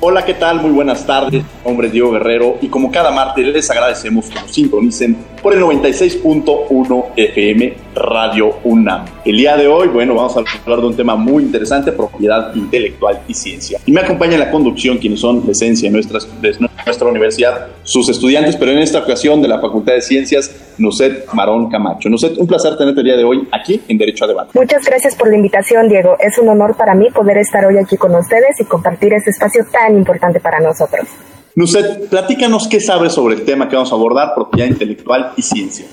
Hola, ¿qué tal? Muy buenas tardes. Mi nombre es Diego Guerrero y como cada martes les agradecemos que nos sintonicen por el 96.1 FM Radio UNAM. El día de hoy, bueno, vamos a hablar de un tema muy interesante, propiedad intelectual y ciencia. Y me acompaña en la conducción quienes son la esencia de nuestra, de nuestra universidad, sus estudiantes, pero en esta ocasión de la Facultad de Ciencias, Nuset Marón Camacho. Nuset, un placer tenerte el día de hoy aquí en Derecho a Debate. Muchas gracias por la invitación, Diego. Es un honor para mí poder estar hoy aquí con ustedes y compartir este espacio tan importante para nosotros. Nuset, platícanos qué sabes sobre el tema que vamos a abordar, propiedad intelectual y ciencia.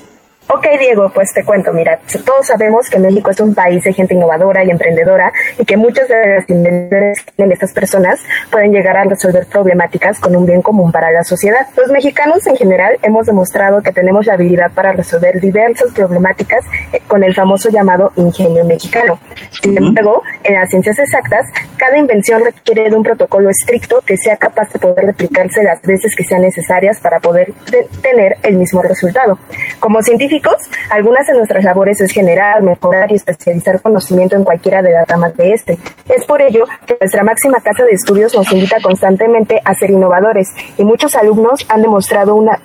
Ok, Diego, pues te cuento, mira, todos sabemos que México es un país de gente innovadora y emprendedora y que muchas de las invenciones estas personas pueden llegar a resolver problemáticas con un bien común para la sociedad. Los mexicanos en general hemos demostrado que tenemos la habilidad para resolver diversas problemáticas eh, con el famoso llamado ingenio mexicano. Sin embargo, en las ciencias exactas, cada invención requiere de un protocolo estricto que sea capaz de poder replicarse las veces que sean necesarias para poder tener el mismo resultado. Como científicos, algunas de nuestras labores es generar, mejorar y especializar conocimiento en cualquiera de las ramas de este. Es por ello que nuestra máxima casa de estudios nos invita constantemente a ser innovadores y muchos alumnos han demostrado una,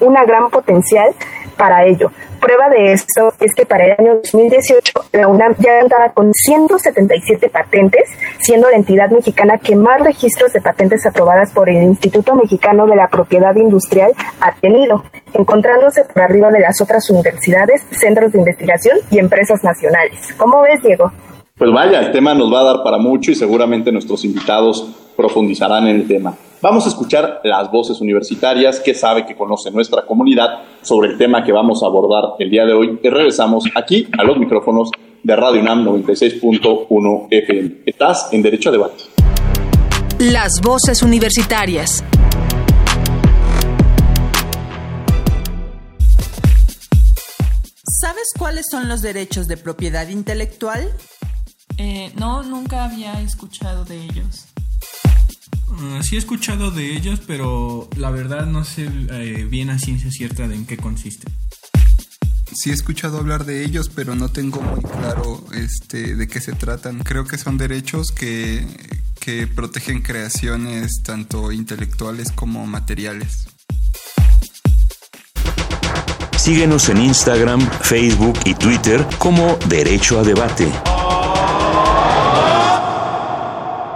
una gran potencial para ello. Prueba de esto es que para el año 2018 la UNAM ya contaba con 177 patentes, siendo la entidad mexicana que más registros de patentes aprobadas por el Instituto Mexicano de la Propiedad Industrial ha tenido, encontrándose por arriba de las otras universidades, centros de investigación y empresas nacionales. ¿Cómo ves, Diego? Pues vaya, el tema nos va a dar para mucho y seguramente nuestros invitados profundizarán en el tema. Vamos a escuchar las voces universitarias que sabe que conoce nuestra comunidad sobre el tema que vamos a abordar el día de hoy y regresamos aquí a los micrófonos de Radio UNAM 96.1 FM. Estás en Derecho a Debate. Las voces universitarias. ¿Sabes cuáles son los derechos de propiedad intelectual? Eh, no, nunca había escuchado de ellos. Uh, sí he escuchado de ellos, pero la verdad no sé eh, bien a ciencia cierta de en qué consiste. Sí he escuchado hablar de ellos, pero no tengo muy claro este, de qué se tratan. Creo que son derechos que, que protegen creaciones tanto intelectuales como materiales. Síguenos en Instagram, Facebook y Twitter como Derecho a Debate.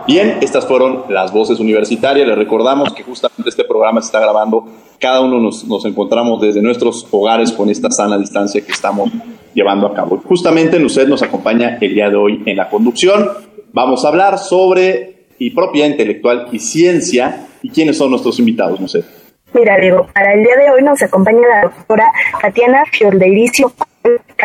Bien, estas fueron las voces universitarias. Les recordamos que justamente este programa se está grabando. Cada uno nos, nos encontramos desde nuestros hogares con esta sana distancia que estamos llevando a cabo. Justamente usted nos acompaña el día de hoy en la conducción. Vamos a hablar sobre y propiedad intelectual y ciencia. ¿Y quiénes son nuestros invitados, sé? Mira, Diego, para el día de hoy nos acompaña la doctora Tatiana Fiordelicio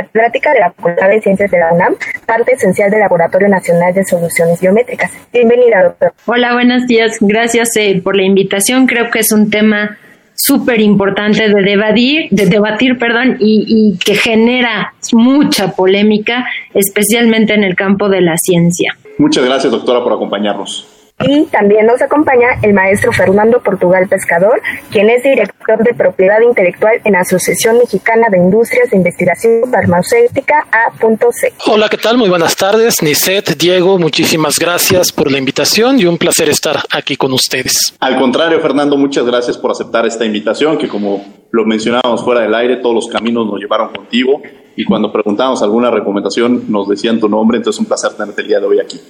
catedrática de la Facultad de Ciencias de la UNAM, parte esencial del Laboratorio Nacional de Soluciones Biométricas. Bienvenida, doctor. Hola, buenos días. Gracias eh, por la invitación. Creo que es un tema súper importante de debatir, de debatir, perdón, y, y que genera mucha polémica, especialmente en el campo de la ciencia. Muchas gracias, doctora, por acompañarnos. Y también nos acompaña el maestro Fernando Portugal Pescador, quien es director de propiedad intelectual en la Asociación Mexicana de Industrias de Investigación Farmacéutica A.C. Hola, ¿qué tal? Muy buenas tardes. Niset, Diego, muchísimas gracias por la invitación y un placer estar aquí con ustedes. Al contrario, Fernando, muchas gracias por aceptar esta invitación, que como lo mencionábamos fuera del aire, todos los caminos nos llevaron contigo y cuando preguntábamos alguna recomendación nos decían tu nombre, entonces es un placer tenerte el día de hoy aquí.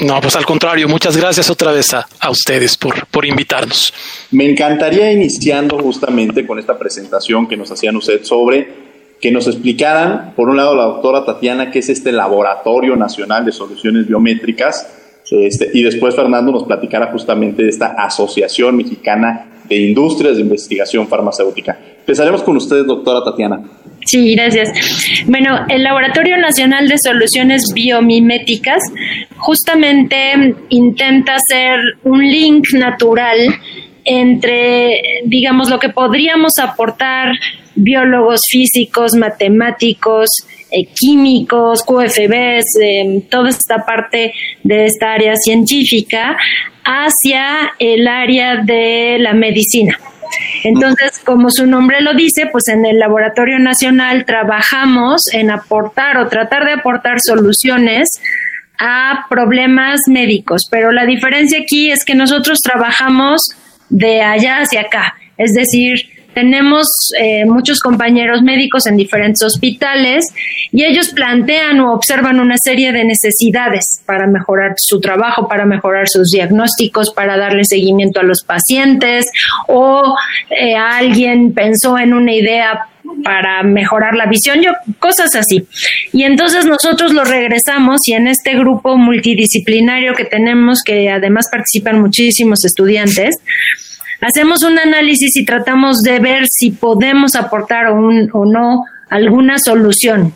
No, pues al contrario, muchas gracias otra vez a, a ustedes por, por invitarnos. Me encantaría iniciando justamente con esta presentación que nos hacían usted sobre que nos explicaran, por un lado, la doctora Tatiana, qué es este Laboratorio Nacional de Soluciones Biométricas, este, y después Fernando nos platicara justamente de esta Asociación Mexicana de Industrias de Investigación Farmacéutica. Empezaremos con ustedes, doctora Tatiana. Sí, gracias. Bueno, el Laboratorio Nacional de Soluciones Biomiméticas justamente intenta hacer un link natural entre, digamos, lo que podríamos aportar biólogos, físicos, matemáticos, eh, químicos, QFBs, eh, toda esta parte de esta área científica hacia el área de la medicina. Entonces, como su nombre lo dice, pues en el Laboratorio Nacional trabajamos en aportar o tratar de aportar soluciones a problemas médicos, pero la diferencia aquí es que nosotros trabajamos de allá hacia acá, es decir, tenemos eh, muchos compañeros médicos en diferentes hospitales y ellos plantean o observan una serie de necesidades para mejorar su trabajo, para mejorar sus diagnósticos, para darle seguimiento a los pacientes o eh, alguien pensó en una idea para mejorar la visión, yo, cosas así. Y entonces nosotros lo regresamos y en este grupo multidisciplinario que tenemos, que además participan muchísimos estudiantes, hacemos un análisis y tratamos de ver si podemos aportar o, o no alguna solución.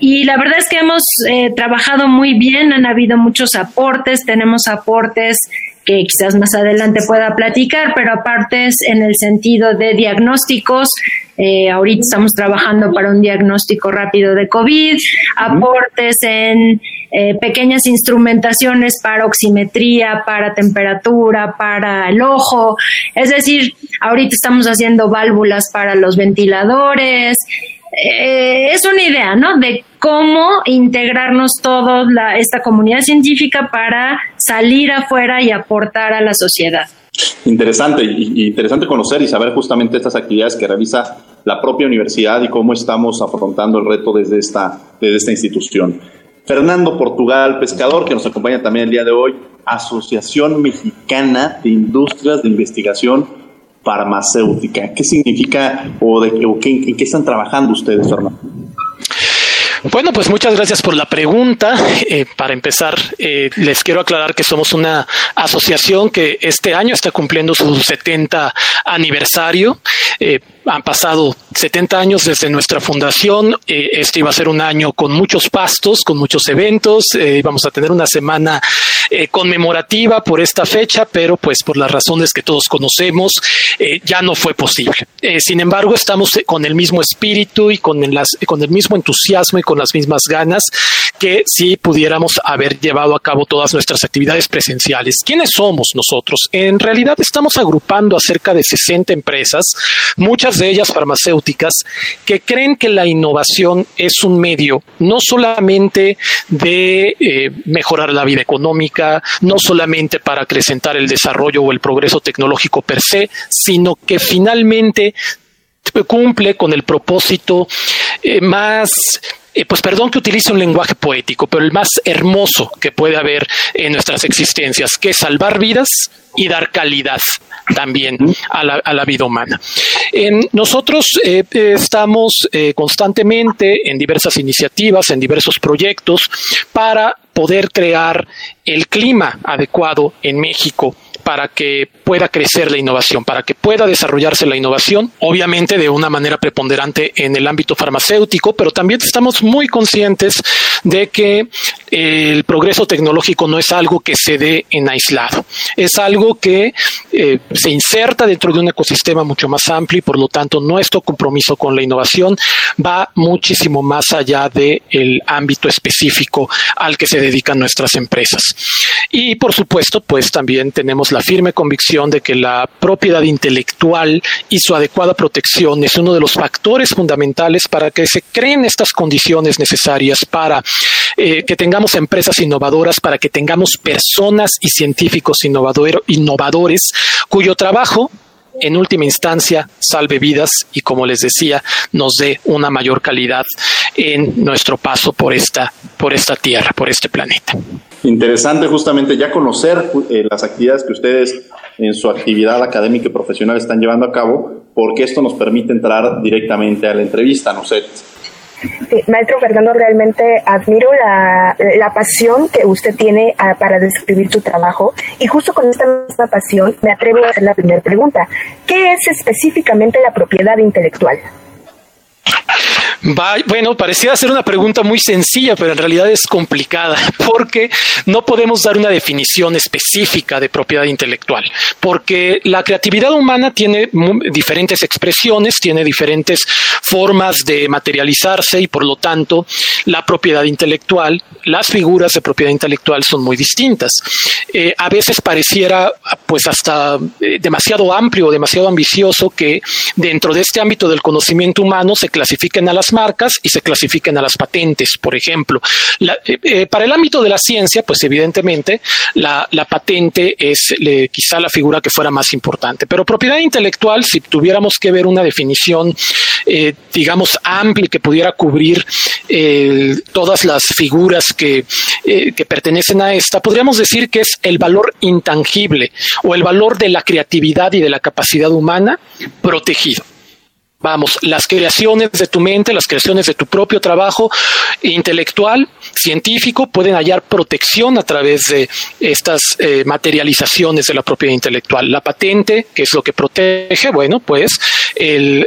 Y la verdad es que hemos eh, trabajado muy bien, han habido muchos aportes, tenemos aportes que quizás más adelante pueda platicar, pero aparte en el sentido de diagnósticos. Eh, ahorita estamos trabajando para un diagnóstico rápido de COVID, aportes en eh, pequeñas instrumentaciones para oximetría, para temperatura, para el ojo. Es decir, ahorita estamos haciendo válvulas para los ventiladores. Eh, es una idea, ¿no? De cómo integrarnos todos, la, esta comunidad científica para salir afuera y aportar a la sociedad. Interesante, y interesante conocer y saber justamente estas actividades que realiza la propia universidad y cómo estamos afrontando el reto desde esta, desde esta institución. Fernando Portugal, pescador, que nos acompaña también el día de hoy, Asociación Mexicana de Industrias de Investigación Farmacéutica. ¿Qué significa o, de, o qué, en qué están trabajando ustedes, Fernando? Bueno, pues muchas gracias por la pregunta. Eh, para empezar, eh, les quiero aclarar que somos una asociación que este año está cumpliendo su 70 aniversario. Eh, han pasado 70 años desde nuestra fundación. Este iba a ser un año con muchos pastos, con muchos eventos. Vamos a tener una semana conmemorativa por esta fecha, pero pues por las razones que todos conocemos, ya no fue posible. sin embargo, estamos con el mismo espíritu y con, las, con el mismo entusiasmo y con las mismas ganas que si pudiéramos haber llevado a cabo todas nuestras actividades presenciales. ¿Quiénes somos nosotros? En realidad estamos agrupando a cerca de 60 empresas, muchas de ellas farmacéuticas, que creen que la innovación es un medio no solamente de eh, mejorar la vida económica, no solamente para acrecentar el desarrollo o el progreso tecnológico per se, sino que finalmente cumple con el propósito eh, más eh, pues perdón que utilice un lenguaje poético, pero el más hermoso que puede haber en nuestras existencias, que es salvar vidas y dar calidad también a la, vida humana. nosotros eh, estamos eh, constantemente en diversas iniciativas, en diversos proyectos para poder crear el clima adecuado en México para que pueda crecer la innovación, para que pueda desarrollarse la innovación, obviamente de una manera preponderante en el ámbito farmacéutico, pero también estamos muy conscientes de que el progreso tecnológico no es algo que se dé en aislado, es algo que eh, se inserta dentro de un ecosistema mucho más amplio y por lo tanto nuestro compromiso con la innovación va muchísimo más allá del ámbito específico al que se dedican nuestras empresas. Y por supuesto, pues también tenemos la firme convicción de que la propiedad intelectual y su adecuada protección es uno de los factores fundamentales para que se creen estas condiciones necesarias para eh, que tengamos empresas innovadoras, para que tengamos personas y científicos innovadores cuyo trabajo en última instancia salve vidas y como les decía nos dé una mayor calidad en nuestro paso por esta por esta tierra por este planeta Interesante justamente ya conocer eh, las actividades que ustedes en su actividad académica y profesional están llevando a cabo, porque esto nos permite entrar directamente a la entrevista, ¿no sé? Sí, maestro Fernando, realmente admiro la, la pasión que usted tiene ah, para describir su trabajo y justo con esta misma pasión me atrevo a hacer la primera pregunta. ¿Qué es específicamente la propiedad intelectual? Bueno, parecía ser una pregunta muy sencilla, pero en realidad es complicada porque no podemos dar una definición específica de propiedad intelectual, porque la creatividad humana tiene diferentes expresiones, tiene diferentes formas de materializarse y por lo tanto la propiedad intelectual, las figuras de propiedad intelectual son muy distintas. Eh, a veces pareciera pues hasta eh, demasiado amplio, demasiado ambicioso que dentro de este ámbito del conocimiento humano se clasifiquen a las marcas y se clasifiquen a las patentes, por ejemplo. Eh, eh, para el ámbito de la ciencia, pues evidentemente la, patente es quizá la figura que fuera más importante. Pero propiedad intelectual, si tuviéramos que ver una definición, eh, digamos, amplia que pudiera cubrir todas las figuras que, que pertenecen a esta, podríamos decir que es el valor intangible o el valor de la creatividad y de la capacidad humana protegido. Vamos, las creaciones de tu mente, las creaciones de tu propio trabajo intelectual, científico, pueden hallar protección a través de estas eh, materializaciones de la propiedad intelectual. La patente, que es lo que protege, bueno, pues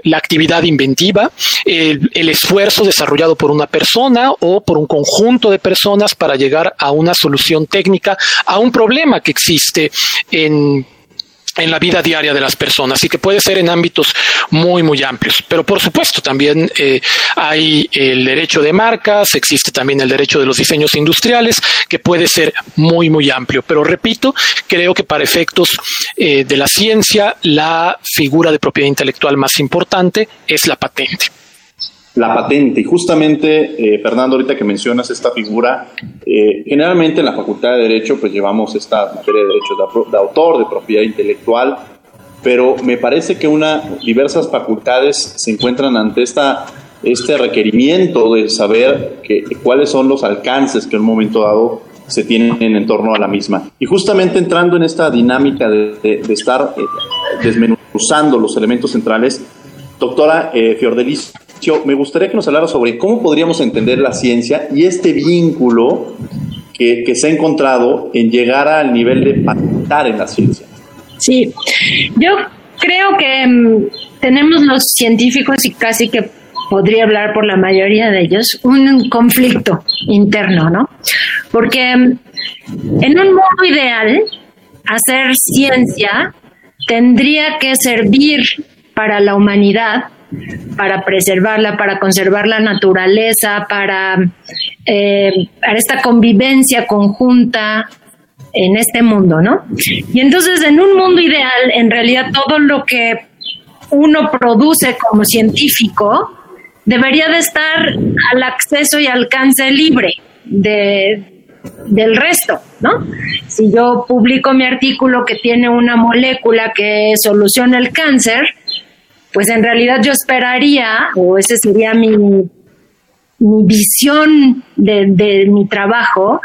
la actividad inventiva, el, el esfuerzo desarrollado por una persona o por un conjunto de personas para llegar a una solución técnica a un problema que existe en en la vida diaria de las personas y que puede ser en ámbitos muy, muy amplios. Pero por supuesto, también eh, hay el derecho de marcas, existe también el derecho de los diseños industriales, que puede ser muy, muy amplio. Pero repito, creo que para efectos eh, de la ciencia, la figura de propiedad intelectual más importante es la patente la patente. Y justamente, eh, Fernando, ahorita que mencionas esta figura, eh, generalmente en la Facultad de Derecho pues llevamos esta materia de derechos de, autor, de propiedad intelectual, pero me parece que una, diversas facultades se encuentran ante esta, este requerimiento de saber que, cuáles son los alcances que en un momento dado se tienen en torno a la misma. Y justamente entrando en esta dinámica de, de, estar eh, desmenuzando los elementos centrales, doctora eh, Me gustaría que nos hablara sobre cómo podríamos entender la ciencia y este vínculo que, se ha encontrado en llegar al nivel de patentar en la ciencia. Sí, yo creo que mm, tenemos los científicos y casi que podría hablar por la mayoría de ellos, un conflicto interno, ¿no? Porque mm, en un modo ideal, hacer ciencia tendría que servir para la humanidad para preservarla, para conservar la naturaleza, para, eh, para esta convivencia conjunta en este mundo, ¿no? Y entonces en un mundo ideal, en realidad todo lo que uno produce como científico debería de estar al acceso y alcance libre de, del resto, ¿no? Si yo publico mi artículo que tiene una molécula que soluciona el cáncer, pues en realidad yo esperaría, o esa sería mi, mi visión de, de mi trabajo,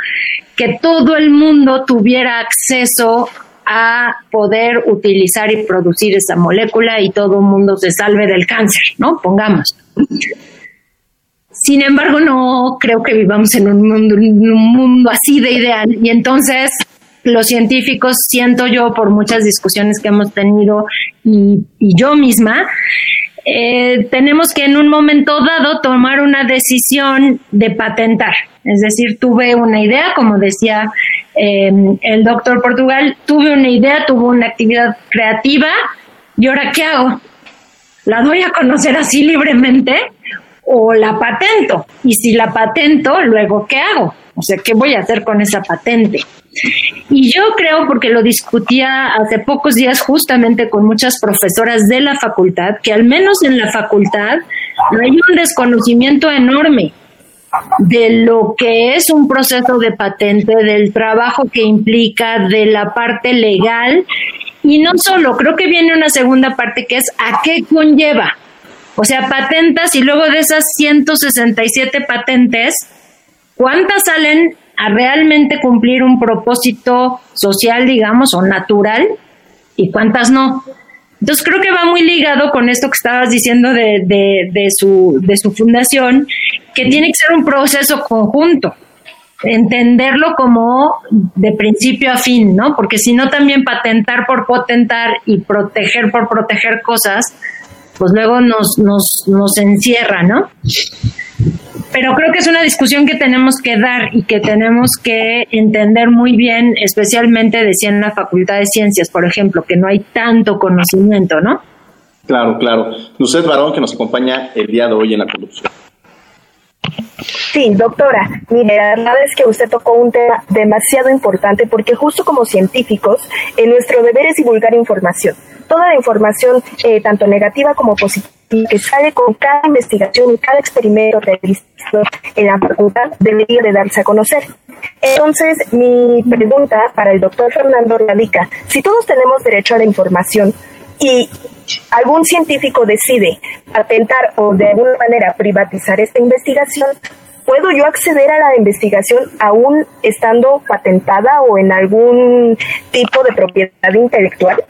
que todo el mundo tuviera acceso a poder utilizar y producir esa molécula y todo el mundo se salve del cáncer, ¿no? Pongamos. Sin embargo, no creo que vivamos en un mundo, en un mundo así de ideal. Y entonces los científicos, siento yo por muchas discusiones que hemos tenido y, yo misma, eh, tenemos que en un momento dado tomar una decisión de patentar. Es decir, tuve una idea, como decía eh, el doctor Portugal, tuve una idea, tuve una actividad creativa y ahora ¿qué hago? ¿La doy a conocer así libremente o la patento? Y si la patento, luego ¿qué hago? O sea, ¿qué voy a hacer con esa patente? Y yo creo, porque lo discutía hace pocos días justamente con muchas profesoras de la facultad, que al menos en la facultad hay un desconocimiento enorme de lo que es un proceso de patente, del trabajo que implica, de la parte legal. Y no solo, creo que viene una segunda parte que es a qué conlleva. O sea, patentas y luego de esas 167 patentes, ¿cuántas salen a realmente cumplir un propósito social, digamos, o natural, y cuántas no. Entonces creo que va muy ligado con esto que estabas diciendo de, de, su, de su fundación, que tiene que ser un proceso conjunto, entenderlo como de principio a fin, ¿no? Porque si no también patentar por patentar y proteger por proteger cosas, pues luego nos, nos, nos encierra, ¿no? Pero creo que es una discusión que tenemos que dar y que tenemos que entender muy bien, especialmente decía en la Facultad de Ciencias, por ejemplo, que no hay tanto conocimiento, ¿no? Claro, claro. Usted, varón, que nos acompaña el día de hoy en la conducción. Sí, doctora, mire, la verdad es que usted tocó un tema demasiado importante porque justo como científicos, en nuestro deber es divulgar información. Toda la información, eh, tanto negativa como positiva, que sale con cada investigación y cada experimento realizado en la facultad debería de darse a conocer. Entonces, mi pregunta para el doctor Fernando radica, si todos tenemos derecho a la información y algún científico decide atentar o de alguna manera privatizar esta investigación, ¿puedo yo acceder a la investigación aún estando patentada o en algún tipo de propiedad intelectual?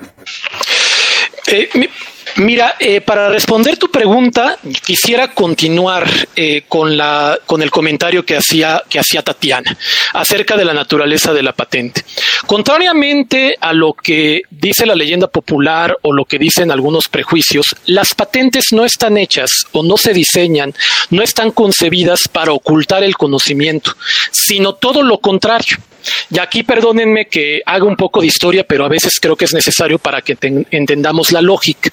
Eh, Mira, eh, para responder tu pregunta, quisiera continuar eh, con, la, con el comentario que hacía, que hacía Tatiana acerca de la naturaleza de la patente. Contrariamente a lo que dice la leyenda popular o lo que dicen algunos prejuicios, las patentes no están hechas o no se diseñan, no están concebidas para ocultar el conocimiento, sino todo lo contrario. Y aquí perdónenme que haga un poco de historia, pero a veces creo que es necesario para que entendamos la lógica.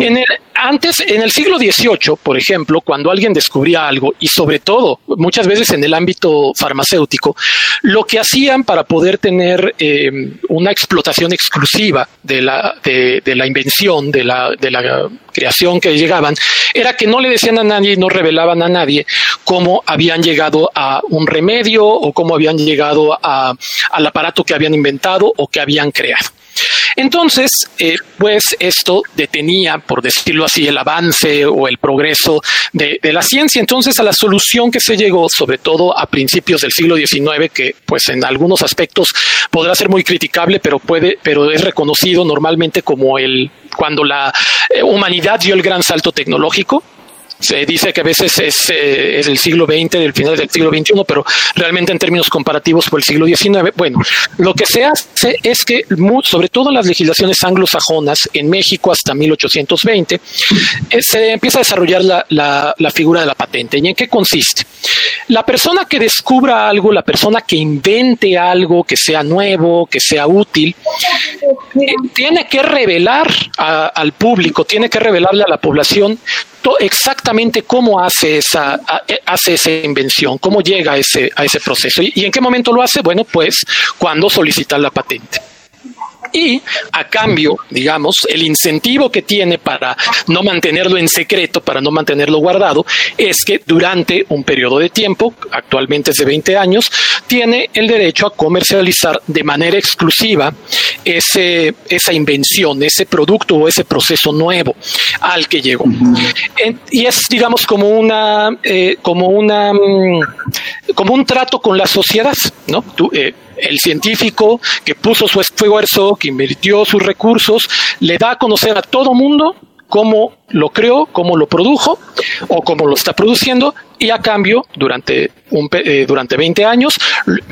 En el, antes, en el siglo XVIII, por ejemplo, cuando alguien descubría algo, y sobre todo muchas veces en el ámbito farmacéutico, lo que hacían para poder tener eh, una explotación exclusiva de la, de, la invención, de la, de la creación que llegaban, era que no le decían a nadie y no revelaban a nadie cómo habían llegado a un remedio o cómo habían llegado a, al aparato que habían inventado o que habían creado. Entonces, eh, pues esto detenía, por decirlo así, el avance o el progreso de, la ciencia. Entonces, a la solución que se llegó, sobre todo a principios del siglo XIX, que pues en algunos aspectos podrá ser muy criticable, pero puede, pero es reconocido normalmente como el cuando la eh, humanidad dio el gran salto tecnológico, se dice que a veces es, eh, es, el siglo XX, del final del siglo XXI, pero realmente en términos comparativos fue el siglo XIX. Bueno, lo que se hace es que, sobre todo en las legislaciones anglosajonas, en México hasta 1820, eh, se empieza a desarrollar la, la, la figura de la patente. ¿Y en qué consiste? La persona que descubra algo, la persona que invente algo que sea nuevo, que sea útil, eh, tiene que revelar al público, tiene que revelarle a la población exactamente cómo hace esa, eh, hace esa invención, cómo llega a ese, a ese proceso. ¿Y, ¿Y en qué momento lo hace? Bueno, pues cuando solicita la patente y a cambio, digamos, el incentivo que tiene para no mantenerlo en secreto, para no mantenerlo guardado, es que durante un periodo de tiempo, actualmente es de 20 años, tiene el derecho a comercializar de manera exclusiva ese, esa invención, ese producto o ese proceso nuevo al que llegó. y es, digamos, como una, eh, como una, mm, como un trato con la sociedad, ¿no? Eh, el científico que puso su esfuerzo, que invirtió sus recursos, le da a conocer a todo mundo cómo lo creó, cómo lo produjo o cómo lo está produciendo y a cambio, durante, un, eh, durante 20 años,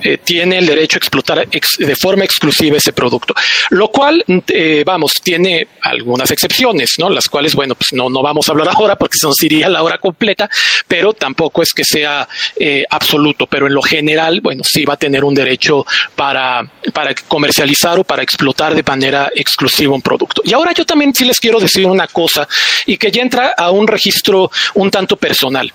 eh, tiene el derecho a explotar de forma exclusiva ese producto. Lo cual, eh, vamos, tiene algunas excepciones, ¿no? Las cuales, bueno, pues no, no vamos a hablar ahora porque se nos iría la hora completa, pero tampoco es que sea absoluto, pero en lo general, bueno, sí va a tener un derecho para, para comercializar o para explotar de manera exclusiva un producto. Y ahora yo también sí les quiero decir una cosa y que ya entra a un registro un tanto personal.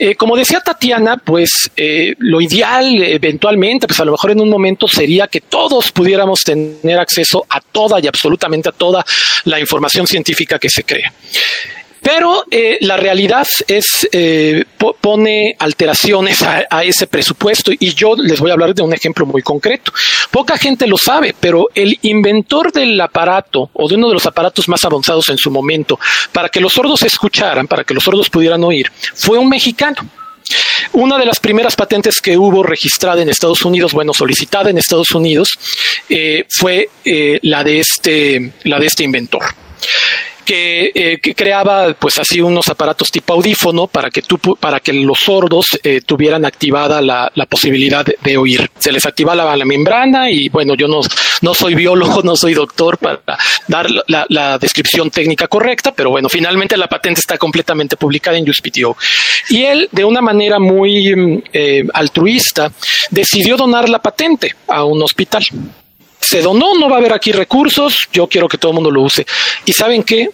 Eh, como decía Tatiana, pues eh, lo ideal eventualmente, pues a lo mejor en un momento sería que todos pudiéramos tener acceso a toda y absolutamente a toda la información científica que se crea. Pero eh, la realidad es eh, pone alteraciones a, ese presupuesto y yo les voy a hablar de un ejemplo muy concreto. Poca gente lo sabe, pero el inventor del aparato o de uno de los aparatos más avanzados en su momento para que los sordos escucharan, para que los sordos pudieran oír, fue un mexicano. una de las primeras patentes que hubo registrada en Estados Unidos, bueno, solicitada en Estados Unidos, eh, fue la de este, la de este inventor. Eh, que, creaba pues así unos aparatos tipo audífono para que tú, para que los sordos eh, tuvieran activada la, posibilidad de, oír. Se les activaba la, membrana y bueno, yo no, no soy biólogo, no soy doctor para dar la, descripción técnica correcta, pero bueno, finalmente la patente está completamente publicada en USPTO. Y él, de una manera muy mm, eh, altruista, decidió donar la patente a un hospital se donó, no va a haber aquí recursos, yo quiero que todo el mundo lo use. ¿Y saben qué?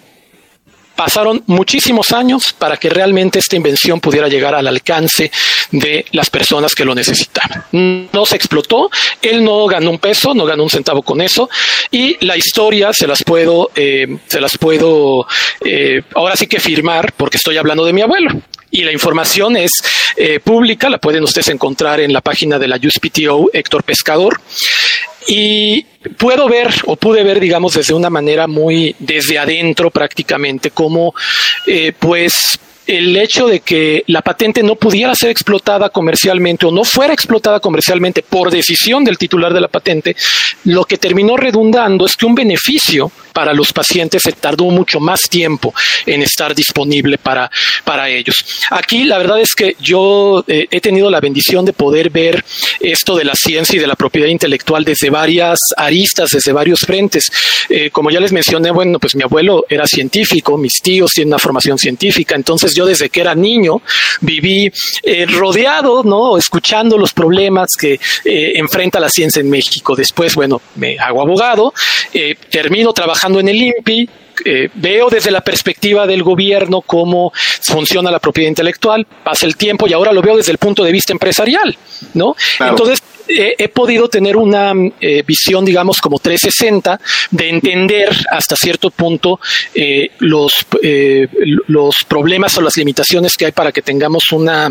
Pasaron muchísimos años para que realmente esta invención pudiera llegar al alcance de las personas que lo necesitaban. No se explotó, él no ganó un peso, no ganó un centavo con eso, y la historia se las puedo, eh, se las puedo eh, ahora sí que firmar porque estoy hablando de mi abuelo y la información es eh, pública, la pueden ustedes encontrar en la página de la USPTO Héctor Pescador. Y puedo ver o pude ver, digamos, desde una manera muy desde adentro prácticamente, como eh, pues el hecho de que la patente no pudiera ser explotada comercialmente o no fuera explotada comercialmente por decisión del titular de la patente, lo que terminó redundando es que un beneficio para los pacientes se tardó mucho más tiempo en estar disponible para, para ellos. Aquí la verdad es que yo eh, he tenido la bendición de poder ver esto de la ciencia y de la propiedad intelectual desde varias aristas, desde varios frentes. Eh, como ya les mencioné, bueno, pues mi abuelo era científico, mis tíos tienen una formación científica, entonces yo desde que era niño viví eh, rodeado, ¿no? Escuchando los problemas que enfrenta la ciencia en México. Después, bueno, me hago abogado, termino trabajando en el INPI, eh, veo desde la perspectiva del gobierno cómo funciona la propiedad intelectual, pasa el tiempo y ahora lo veo desde el punto de vista empresarial, ¿no? Entonces, he podido tener una eh, visión, digamos, como 360 de entender hasta cierto punto eh, los, los problemas o las limitaciones que hay para que tengamos una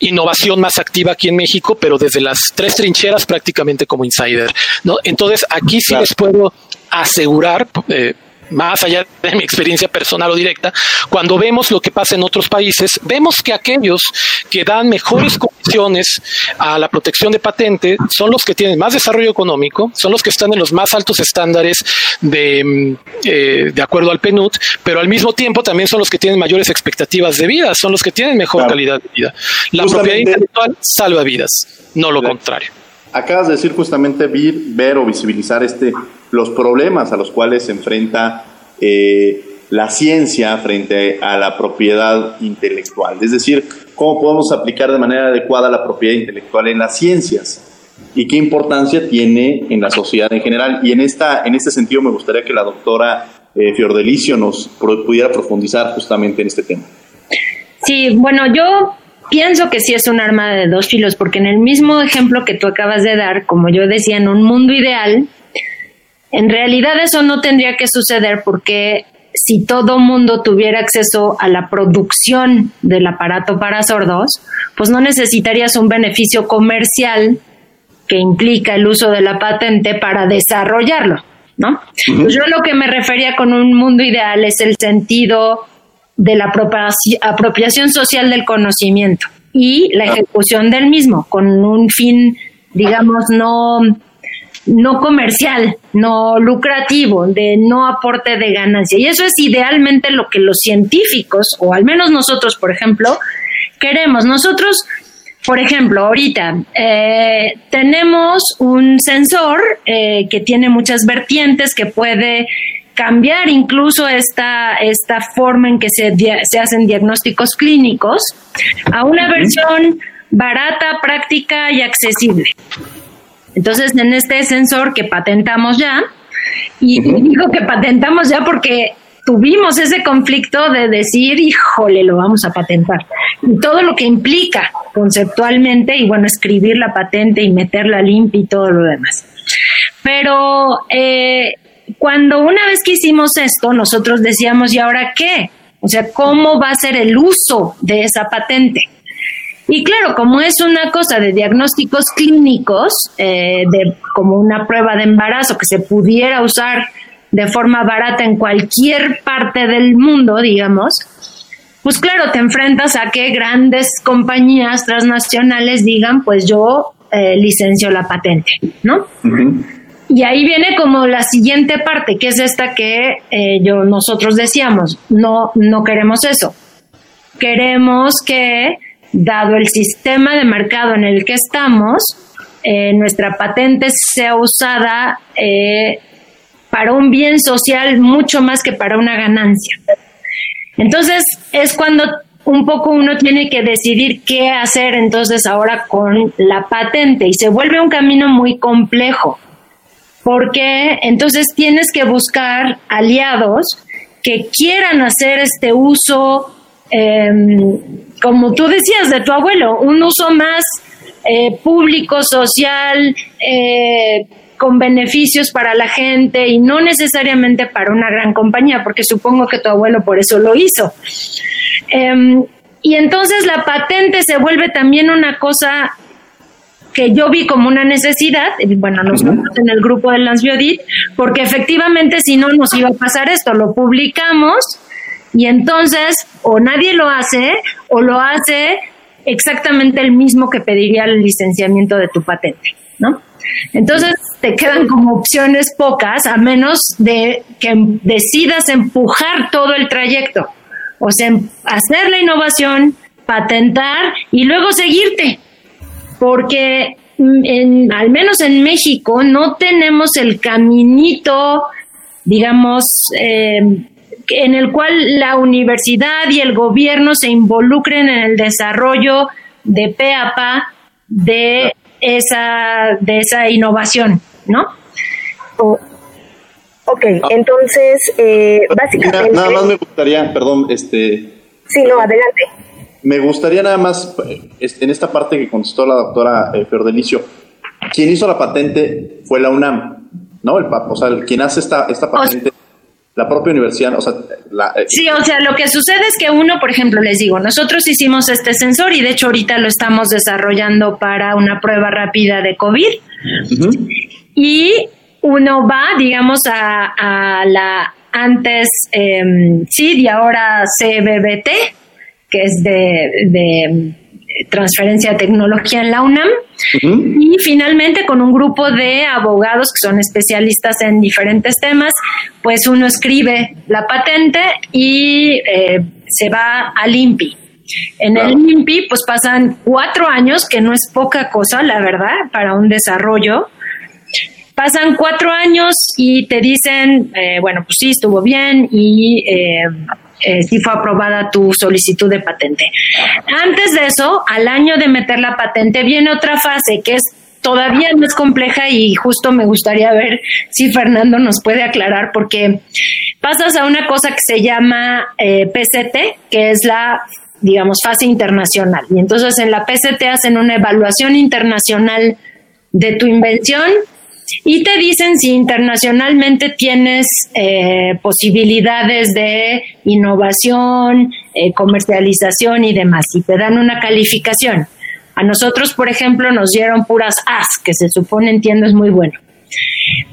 innovación más activa aquí en México, pero desde las tres trincheras prácticamente como insider, ¿no? Entonces, aquí sí les puedo asegurar, eh, más allá de mi experiencia personal o directa, cuando vemos lo que pasa en otros países, vemos que aquellos que dan mejores condiciones a la protección de patente son los que tienen más desarrollo económico, son los que están en los más altos estándares de, mm, eh, de acuerdo al PNUD, pero al mismo tiempo también son los que tienen mayores expectativas de vida, son los que tienen mejor calidad de vida. La propiedad intelectual salva vidas, no lo contrario. Acabas de decir justamente ver o visibilizar este los problemas a los cuales se enfrenta eh, la ciencia frente a la propiedad intelectual. Es decir, cómo podemos aplicar de manera adecuada la propiedad intelectual en las ciencias y qué importancia tiene en la sociedad en general. Y en, esta, en este sentido me gustaría que la doctora eh, Fiordelicio nos pudiera profundizar justamente en este tema. Sí, bueno, yo pienso que sí es un arma de dos filos, porque en el mismo ejemplo que tú acabas de dar, como yo decía, en un mundo ideal, en realidad eso no tendría que suceder porque si todo mundo tuviera acceso a la producción del aparato para sordos, pues no necesitarías un beneficio comercial que implica el uso de la patente para desarrollarlo, ¿no? Pues yo lo que me refería con un mundo ideal es el sentido de la apropiación social del conocimiento y la ejecución del mismo con un fin, digamos, no no comercial, no lucrativo, de no aporte de ganancia. Y eso es idealmente lo que los científicos, o al menos nosotros, por ejemplo, queremos. Nosotros, por ejemplo, ahorita eh, tenemos un sensor eh, que tiene muchas vertientes, que puede cambiar incluso esta, esta forma en que se, se hacen diagnósticos clínicos a una versión barata, práctica y accesible. Entonces, en este sensor que patentamos ya, y digo que patentamos ya porque tuvimos ese conflicto de decir, híjole, lo vamos a patentar. Y todo lo que implica conceptualmente, y bueno, escribir la patente y meterla limpia y todo lo demás. Pero eh, cuando una vez que hicimos esto, nosotros decíamos, ¿y ahora qué? O sea, ¿cómo va a ser el uso de esa patente? Y claro, como es una cosa de diagnósticos clínicos, eh, de como una prueba de embarazo que se pudiera usar de forma barata en cualquier parte del mundo, digamos, pues claro, te enfrentas a que grandes compañías transnacionales digan, pues yo eh, licencio la patente, ¿no? Y ahí viene como la siguiente parte, que es esta que eh, yo, nosotros decíamos, no, no queremos eso. Queremos que, dado el sistema de mercado en el que estamos, eh, nuestra patente sea usada para un bien social mucho más que para una ganancia. Entonces es cuando un poco uno tiene que decidir qué hacer entonces ahora con la patente y se vuelve un camino muy complejo porque entonces tienes que buscar aliados que quieran hacer este uso, em, como tú decías, de tu abuelo, un uso más eh, público, social, eh, con beneficios para la gente y no necesariamente para una gran compañía, porque supongo que tu abuelo por eso lo hizo. Em, y entonces la patente se vuelve también una cosa que yo vi como una necesidad, bueno, nosotros en el grupo de Lance Biodit, porque efectivamente si no nos iba a pasar esto, lo publicamos y entonces o nadie lo hace o lo hace exactamente el mismo que pediría el licenciamiento de tu patente, ¿no? Entonces te quedan como opciones pocas, a menos de que decidas empujar todo el trayecto. O sea, hacer la innovación, patentar y luego seguirte. Porque mm, al menos en México no tenemos el caminito, digamos, eh, en el cual la universidad y el gobierno se involucren en el desarrollo de PAPA de esa, de esa innovación, ¿no? ok, ah. entonces, eh, básicamente... Nada, más me gustaría, perdón, este... Sí, no, adelante. Me gustaría nada más, este, en esta parte que contestó la doctora eh, Delicio, quien hizo la patente fue la UNAM, ¿no? El, o sea, quien hace esta, esta patente la propia universidad, o sea, eh, sí, o sea, lo que sucede es que uno, por ejemplo, les digo, nosotros hicimos este sensor y de hecho ahorita lo estamos desarrollando para una prueba rápida de COVID. Y uno va, digamos, a, la antes eh, CID y ahora CBBT, que es de transferencia de tecnología en la UNAM. Y finalmente con un grupo de abogados que son especialistas en diferentes temas, pues uno escribe la patente y eh, se va al INPI. En el INPI pues pasan cuatro años, que no es poca cosa, la verdad, para un desarrollo. Pasan cuatro años y te dicen, eh, bueno, pues sí, estuvo bien y eh, eh, si fue aprobada tu solicitud de patente. Antes de eso, al año de meter la patente, viene otra fase que es todavía más compleja y justo me gustaría ver si Fernando nos puede aclarar porque pasas a una cosa que se llama eh, PCT, que es la digamos fase internacional y entonces en la PCT hacen una evaluación internacional de tu invención y te dicen si internacionalmente tienes eh, posibilidades de innovación, eh, comercialización y demás, y te dan una calificación. A nosotros, por ejemplo, nos dieron puras As, que se supone, entiendo, es muy bueno.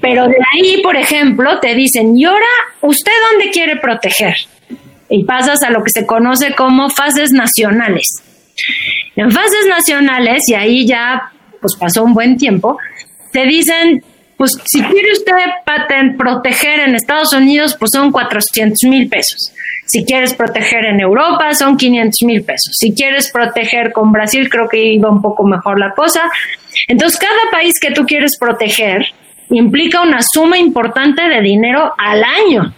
Pero de ahí, por ejemplo, te dicen, ¿y ahora usted dónde quiere proteger? Y pasas a lo que se conoce como fases nacionales. En fases nacionales, y ahí ya pues pasó un buen tiempo, te dicen, pues si quiere usted proteger en Estados Unidos, pues son 400 mil pesos. Si quieres proteger en Europa, son 500 mil pesos. Si quieres proteger con Brasil, creo que iba un poco mejor la cosa. Entonces, cada país que tú quieres proteger implica una suma importante de dinero al año.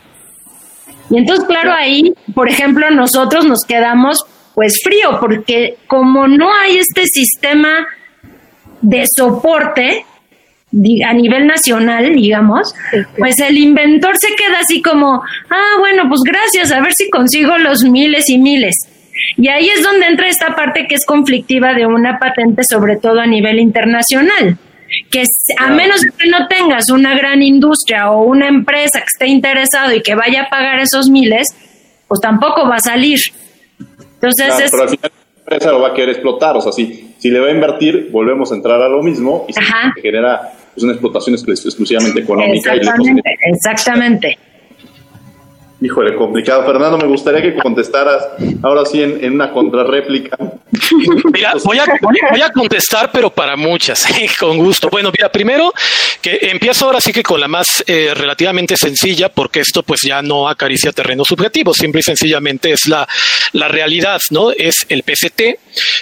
Y entonces, claro, ahí, por ejemplo, nosotros nos quedamos pues frío, porque como no hay este sistema de soporte, a nivel nacional, digamos, pues el inventor se queda así como, ah, bueno, pues gracias, a ver si consigo los miles y miles. Y ahí es donde entra esta parte que es conflictiva de una patente, sobre todo a nivel internacional, que a menos que no tengas una gran industria o una empresa que esté interesado y que vaya a pagar esos miles, pues tampoco va a salir. Entonces es... Pero al final la empresa lo va a querer explotar, o sea, si, si le va a invertir, volvemos a entrar a lo mismo y se genera es una explotación exclusivamente económica. Exactamente, exactamente. Híjole, complicado. Fernando, me gustaría que contestaras ahora sí en, una contrarréplica. Mira, voy a, voy a contestar, pero para muchas, con gusto. Bueno, mira, primero que empiezo ahora sí que con la más eh, relativamente sencilla, porque esto pues ya no acaricia terreno subjetivo, simple y sencillamente es la, la realidad, ¿no? Es el PCT.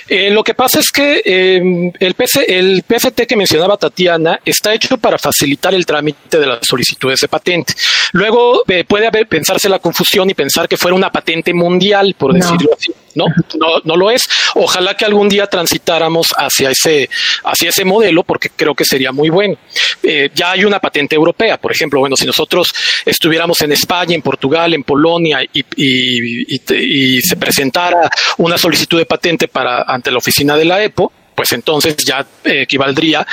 Eh, lo que pasa es que eh, el, PC, el PCT que mencionaba Tatiana está hecho para facilitar el trámite de las solicitudes de patente. Luego puede haber pensarse la confusión y pensar que fuera una patente mundial, por decirlo así. No, no, no lo es. Ojalá que algún día transitáramos hacia ese, hacia ese modelo, porque creo que sería muy bueno. Eh, ya hay una patente europea, por ejemplo. Bueno, si nosotros estuviéramos en España, en Portugal, en Polonia y, y, y, y se presentara una solicitud de patente para ante la oficina de la EPO, pues entonces ya eh, equivaldría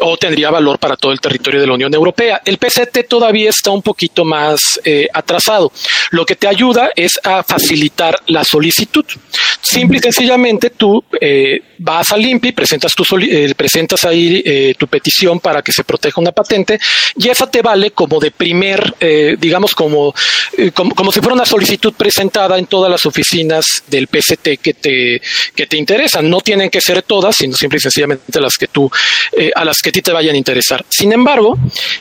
o tendría valor para todo el territorio de la Unión Europea. El PCT todavía está un poquito más eh, atrasado. Lo que te ayuda es a facilitar la solicitud. Simple y sencillamente tú eh, vas al INPI, presentas, tu presentas ahí tu petición para que se proteja una patente y esa te vale como de primer, digamos como, como, como, si fuera una solicitud presentada en todas las oficinas del PCT que te, que te interesan. No tienen que ser todas, sino simple y sencillamente las que tú, eh, a las que a ti te vayan a interesar. Sin embargo,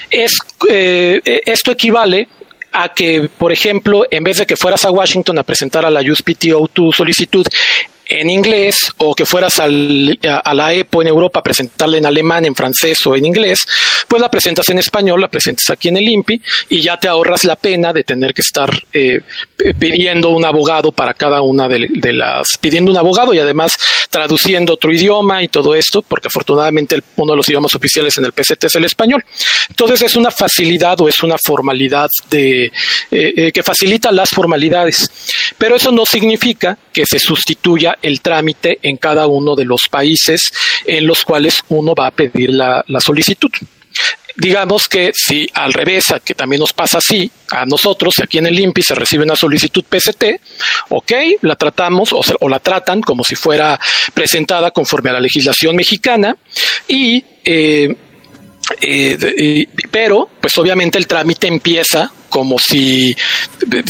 es, eh, esto equivale a que, por ejemplo, en vez de que fueras a Washington a presentar a la USPTO tu solicitud en inglés o que fueras al, a, la EPO en Europa a presentarla en alemán, en francés o en inglés, pues la presentas en español, la presentas aquí en el INPI y ya te ahorras la pena de tener que estar eh, pidiendo un abogado para cada una de, las, pidiendo un abogado y además traduciendo otro idioma y todo esto, porque afortunadamente uno de los idiomas oficiales en el PCT es el español. Entonces es una facilidad o es una formalidad de, eh, eh, que facilita las formalidades, pero eso no significa que se sustituya el trámite en cada uno de los países en los cuales uno va a pedir la, solicitud. Digamos que si al revés, que también nos pasa así, a nosotros, aquí en el INPI se recibe una solicitud PCT, ok, la tratamos o, o la tratan como si fuera presentada conforme a la legislación mexicana y eh, eh, pero, pues obviamente el trámite empieza como si,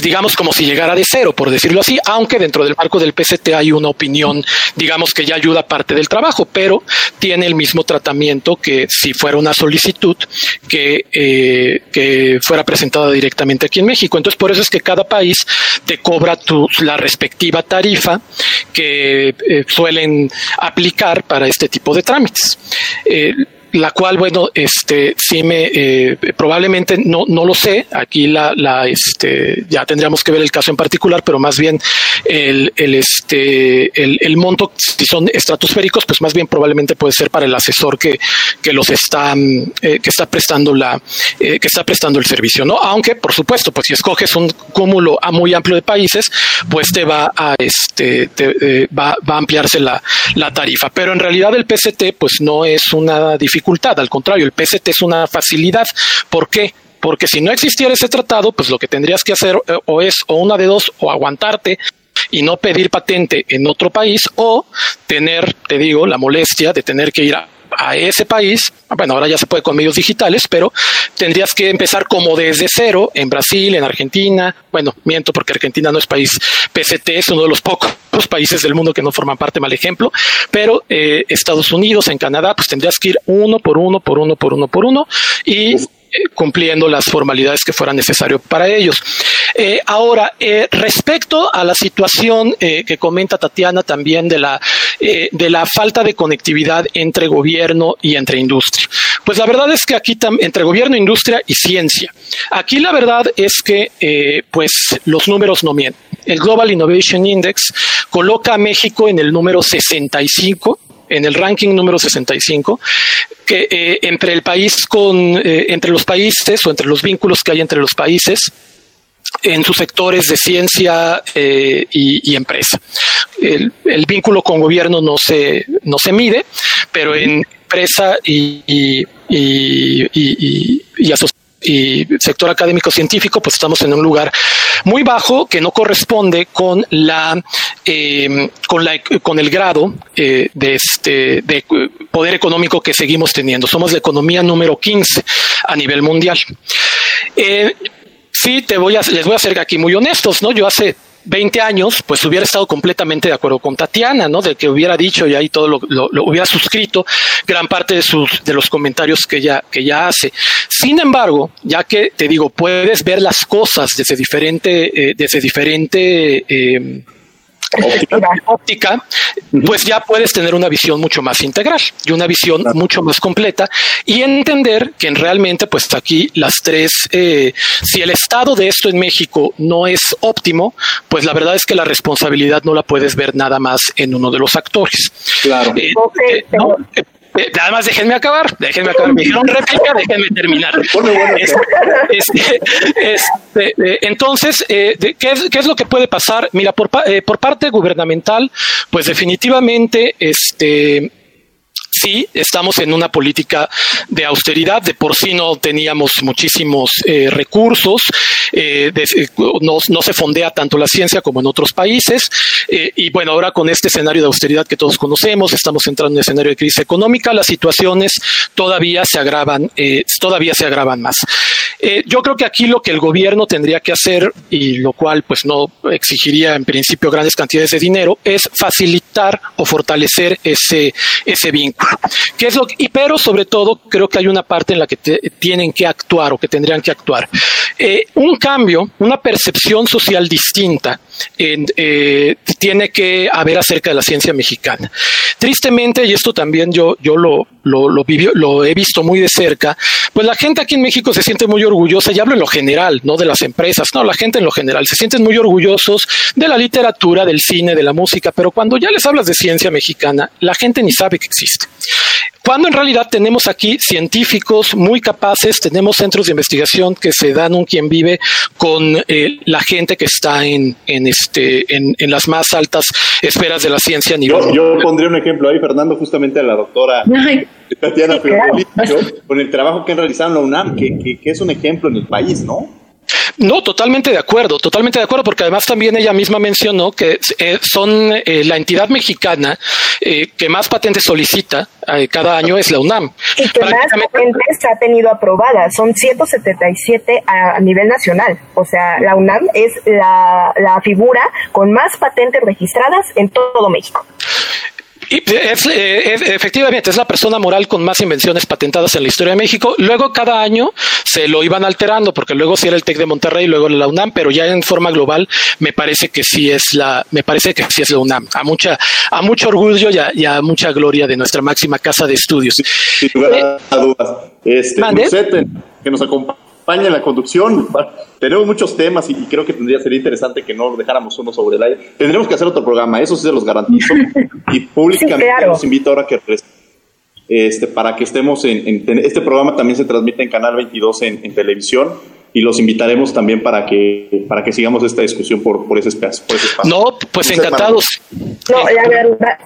digamos, como si llegara de cero, por decirlo así, aunque dentro del marco del PCT hay una opinión, digamos, que ya ayuda parte del trabajo, pero tiene el mismo tratamiento que si fuera una solicitud que, eh, que fuera presentada directamente aquí en México. Entonces, por eso es que cada país te cobra tu, la respectiva tarifa que eh, suelen aplicar para este tipo de trámites la cual, bueno, este, sí me, eh, probablemente no, no lo sé, aquí la, la, este, ya tendríamos que ver el caso en particular, pero más bien el, el, este, el, el monto, si son estratosféricos, pues más bien probablemente puede ser para el asesor que, que los está, eh, que está prestando la, eh, que está prestando el servicio, ¿no? Aunque, por supuesto, pues si escoges un cúmulo muy amplio de países, pues te va a, este, te, va, va a ampliarse la, la tarifa. Pero en realidad el PCT, pues no es una dificultad al contrario, el PCT es una facilidad. ¿Por qué? Porque si no existiera ese tratado, pues lo que tendrías que hacer eh, o es o una de dos o aguantarte y no pedir patente en otro país o tener, te digo, la molestia de tener que ir a a ese país, bueno, ahora ya se puede con medios digitales, pero tendrías que empezar como desde cero en Brasil, en Argentina, bueno, miento porque Argentina no es país PCT, es uno de los pocos países del mundo que no forman parte, mal ejemplo, pero eh, Estados Unidos, en Canadá, pues tendrías que ir uno por uno, por uno, por uno, por uno, y cumpliendo las formalidades que fueran necesario para ellos. Eh, ahora, eh, respecto a la situación eh, que comenta Tatiana también de la, de la falta de conectividad entre gobierno y entre industria. Pues la verdad es que aquí entre gobierno, industria y ciencia. Aquí la verdad es que pues los números no mienten. El Global Innovation Index coloca a México en el número 65 en el ranking número 65, que eh, entre el país con, eh, entre los países o entre los vínculos que hay entre los países, en sus sectores de ciencia eh, y, empresa. El, vínculo con gobierno no se, no se mide, pero en empresa y, y, y, y, sector académico científico, pues estamos en un lugar muy bajo que no corresponde con la eh, con la con el grado eh, de este de poder económico que seguimos teniendo. Somos la economía número 15 a nivel mundial. Eh, sí, te voy a, les voy a ser aquí muy honestos, ¿no? Yo hace 20 años, pues hubiera estado completamente de acuerdo con Tatiana, ¿no? De que hubiera dicho y ahí todo lo, lo, hubiera suscrito gran parte de sus de los comentarios que ella que ella hace. Sin embargo, ya que te digo, puedes ver las cosas desde diferente eh, desde diferente eh, óptica, pues ya puedes tener una visión mucho más integral y una visión mucho más completa y entender que realmente, pues aquí las tres, eh, si el estado de esto en México no es óptimo, pues la verdad es que la responsabilidad no la puedes ver nada más en uno de los actores. Claro. Eh, eh, eh, nada más déjenme acabar, déjenme acabar. Me dijeron réplica, déjenme terminar. Este, este, eh, entonces, eh, ¿qué, es, ¿qué, es, lo que puede pasar? Mira, por, por parte gubernamental, pues definitivamente, este sí, estamos en una política de austeridad, de por sí no teníamos muchísimos eh, recursos, eh, eh, no, se fondea tanto la ciencia como en otros países, y bueno, ahora con este escenario de austeridad que todos conocemos, estamos entrando en un escenario de crisis económica, las situaciones todavía se agravan, todavía se agravan más. yo creo que aquí lo que el gobierno tendría que hacer, y lo cual pues no exigiría en principio grandes cantidades de dinero, es facilitar o fortalecer ese, ese vínculo. ¿Qué es lo y pero sobre todo creo que hay una parte en la que tienen que actuar o que tendrían que actuar. Eh, un cambio, una percepción social distinta eh, tiene que haber acerca de la ciencia mexicana. Tristemente, y esto también yo, yo lo, lo, lo, lo he visto muy de cerca, pues la gente aquí en México se siente muy orgullosa, y hablo en lo general, no de las empresas, no, la gente en lo general, se sienten muy orgullosos de la literatura, del cine, de la música, pero cuando ya les hablas de ciencia mexicana, la gente ni sabe que existe. Cuando en realidad tenemos aquí científicos muy capaces, tenemos centros de investigación que se dan un quien vive con eh, la gente que está en, en este, en, las más altas esferas de la ciencia. yo, yo pondría un ejemplo ahí, Fernando, justamente a la doctora Tatiana con el trabajo que han realizado en la UNAM, que, que es un ejemplo en el país, ¿no? No, totalmente de acuerdo, totalmente de acuerdo, porque además también ella misma mencionó que eh, son eh, la entidad mexicana eh, que más patentes solicita cada año es la UNAM. Y que más patentes ha tenido aprobadas, son 177 a, a, nivel nacional. O sea, la UNAM es la, la figura con más patentes registradas en todo México. Y es, eh, efectivamente, es la persona moral con más invenciones patentadas en la historia de México. Luego, cada año se lo iban alterando, porque luego sí era el TEC de Monterrey, luego la UNAM, pero ya en forma global me parece que sí es la, me parece que sí es la UNAM. A mucha, a mucho orgullo y a, mucha gloria de nuestra máxima casa de estudios. Sin lugar a dudas. Este, que nos acompaña España en la conducción. Tenemos muchos temas y, creo que tendría ser interesante que no dejáramos uno sobre el aire. Tendremos que hacer otro programa, eso sí se los garantizo. y públicamente los invito ahora que este, para que estemos en, Este programa también se transmite en Canal 22 en, televisión y los invitaremos también para que para que sigamos esta discusión por, por, ese, espacio, No, pues encantados. No, la verdad,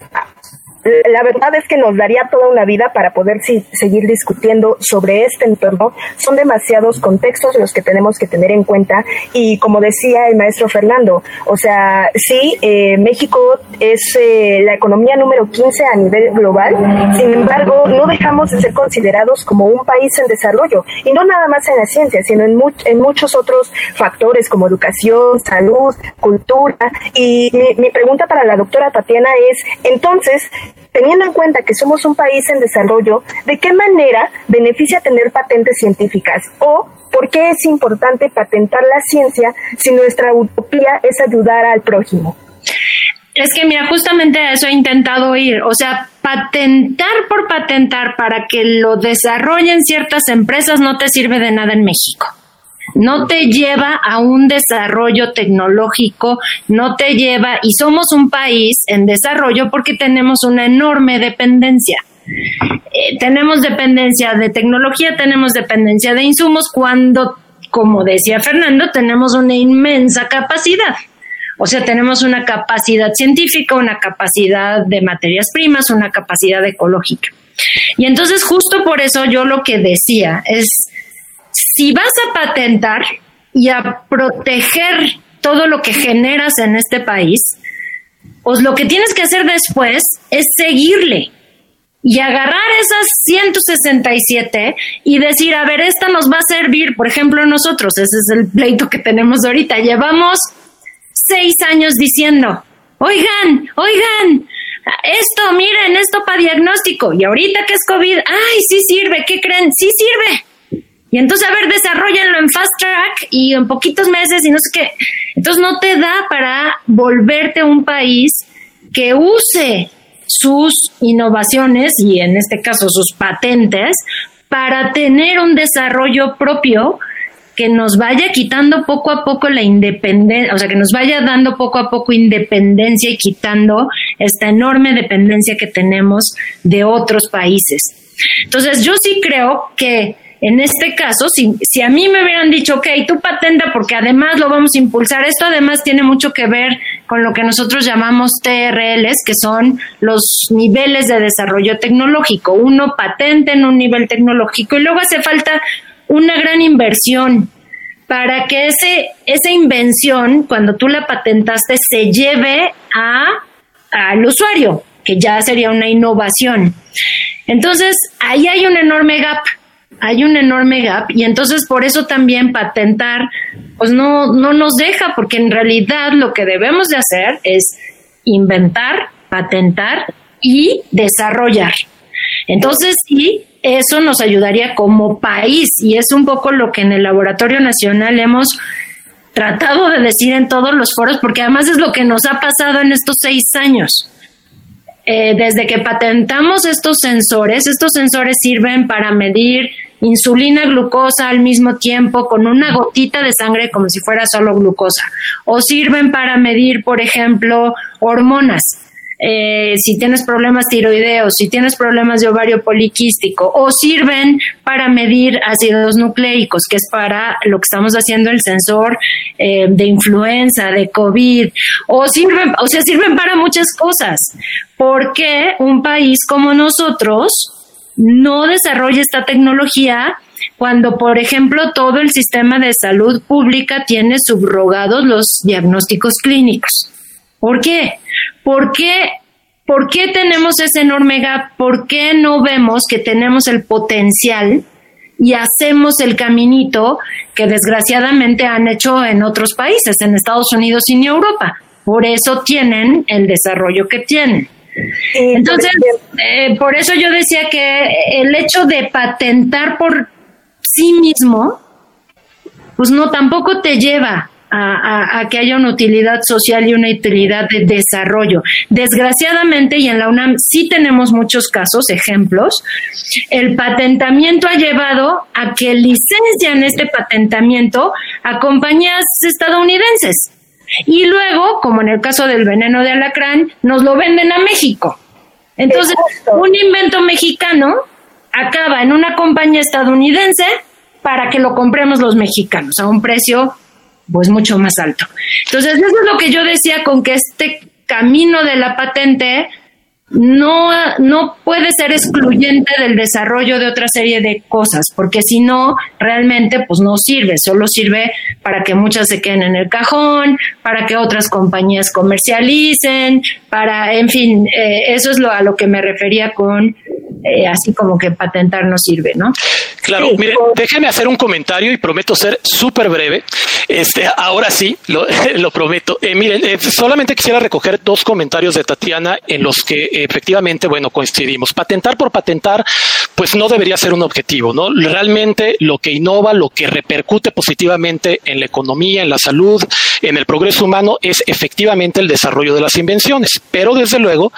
la verdad es que nos daría toda una vida para poder seguir discutiendo sobre este entorno. Son demasiados contextos los que tenemos que tener en cuenta y como decía el maestro Fernando, o sea, sí, eh, México es eh, la economía número 15 a nivel global, sin embargo, no dejamos de ser considerados como un país en desarrollo y no nada más en la ciencia, sino en, en muchos otros factores como educación, salud, cultura. Y mi, mi pregunta para la doctora Tatiana es, entonces, teniendo en cuenta que somos un país en desarrollo, ¿de qué manera beneficia tener patentes científicas? ¿O por qué es importante patentar la ciencia si nuestra utopía es ayudar al prójimo? Es que mira, justamente a eso he intentado ir, o sea, patentar por patentar para que lo desarrollen ciertas empresas no te sirve de nada en México no te lleva a un desarrollo tecnológico, no te lleva, y somos un país en desarrollo porque tenemos una enorme dependencia. Eh, tenemos dependencia de tecnología, tenemos dependencia de insumos, cuando, como decía Fernando, tenemos una inmensa capacidad. O sea, tenemos una capacidad científica, una capacidad de materias primas, una capacidad ecológica. Y entonces justo por eso yo lo que decía es, si vas a patentar y a proteger todo lo que generas en este país, pues lo que tienes que hacer después es seguirle. y agarrar esas 167 y decir, a ver, esta nos va a servir, por ejemplo, nosotros, ese es el pleito que tenemos ahorita, llevamos seis años diciendo, oigan, oigan, esto, miren, esto para diagnóstico, y ahorita que es COVID, ay, sí sirve, ¿qué creen? Sí sirve. Y entonces, a ver, desarrollenlo en fast track y en poquitos meses y no sé qué. Entonces no te da para volverte un país que use sus innovaciones y en este caso sus patentes para tener un desarrollo propio que nos vaya quitando poco a poco la independencia, o sea, que nos vaya dando poco a poco independencia y quitando esta enorme dependencia que tenemos de otros países. Entonces, yo sí creo que en este caso, si, si a mí me hubieran dicho, ok, tú patenta porque además lo vamos a impulsar, esto además tiene mucho que ver con lo que nosotros llamamos TRLs, que son los niveles de desarrollo tecnológico. Uno patente en un nivel tecnológico y luego hace falta una gran inversión para que ese, esa invención, cuando tú la patentaste, se lleve a, al usuario, que ya sería una innovación. Entonces, ahí hay un enorme gap hay un enorme gap y entonces por eso también patentar pues no, no nos deja porque en realidad lo que debemos de hacer es inventar, patentar y desarrollar. Entonces sí, eso nos ayudaría como país y es un poco lo que en el Laboratorio Nacional hemos tratado de decir en todos los foros porque además es lo que nos ha pasado en estos seis años. Eh, desde que patentamos estos sensores, estos sensores sirven para medir insulina, glucosa al mismo tiempo con una gotita de sangre como si fuera solo glucosa. O sirven para medir, por ejemplo, hormonas. Eh, si tienes problemas tiroideos, si tienes problemas de ovario poliquístico, o sirven para medir ácidos nucleicos, que es para lo que estamos haciendo el sensor eh, de influenza, de COVID, o sirven, o sea, sirven para muchas cosas. porque un país como nosotros no desarrolla esta tecnología cuando, por ejemplo, todo el sistema de salud pública tiene subrogados los diagnósticos clínicos. ¿Por qué? ¿Por qué, ¿Por qué tenemos ese enorme gap? ¿Por qué no vemos que tenemos el potencial y hacemos el caminito que desgraciadamente han hecho en otros países, en Estados Unidos y en Europa? Por eso tienen el desarrollo que tienen. Entonces, eh, por eso yo decía que el hecho de patentar por sí mismo, pues no, tampoco te lleva a, que haya una utilidad social y una utilidad de desarrollo. Desgraciadamente, y en la UNAM sí tenemos muchos casos, ejemplos, el patentamiento ha llevado a que licencian este patentamiento a compañías estadounidenses. Y luego, como en el caso del veneno de alacrán, nos lo venden a México. Entonces, un invento mexicano acaba en una compañía estadounidense para que lo compremos los mexicanos a un precio pues mucho más alto. Entonces, eso es lo que yo decía con que este camino de la patente no, no puede ser excluyente del desarrollo de otra serie de cosas, porque si no, realmente pues no sirve, solo sirve para que muchas se queden en el cajón, para que otras compañías comercialicen, para, en fin, eh, eso es lo a lo que me refería con eh, así como que patentar no sirve, ¿no? Claro, mire, déjeme hacer un comentario y prometo ser súper breve. Este, ahora sí, lo, prometo. Eh, miren, eh, solamente quisiera recoger dos comentarios de Tatiana en los que efectivamente, bueno, coincidimos. Patentar por patentar, pues no debería ser un objetivo, ¿no? Realmente lo que innova, lo que repercute positivamente en la economía, en la salud, en el progreso humano, es efectivamente el desarrollo de las invenciones. Pero desde luego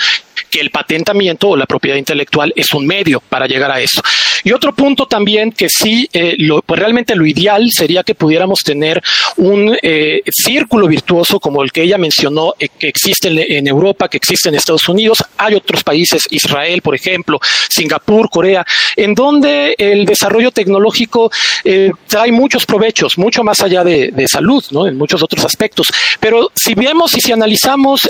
que el patentamiento o la propiedad intelectual es un medio para llegar a eso. Y otro punto también que sí, eh, lo, pues realmente lo ideal sería que pudiéramos tener un eh, círculo virtuoso como el que ella mencionó, eh, que existe en, Europa, que existe en Estados Unidos. Hay otros países, Israel, por ejemplo, Singapur, Corea, en donde el desarrollo tecnológico trae muchos provechos, mucho más allá de, de, salud, en muchos otros aspectos. Pero si vemos y si analizamos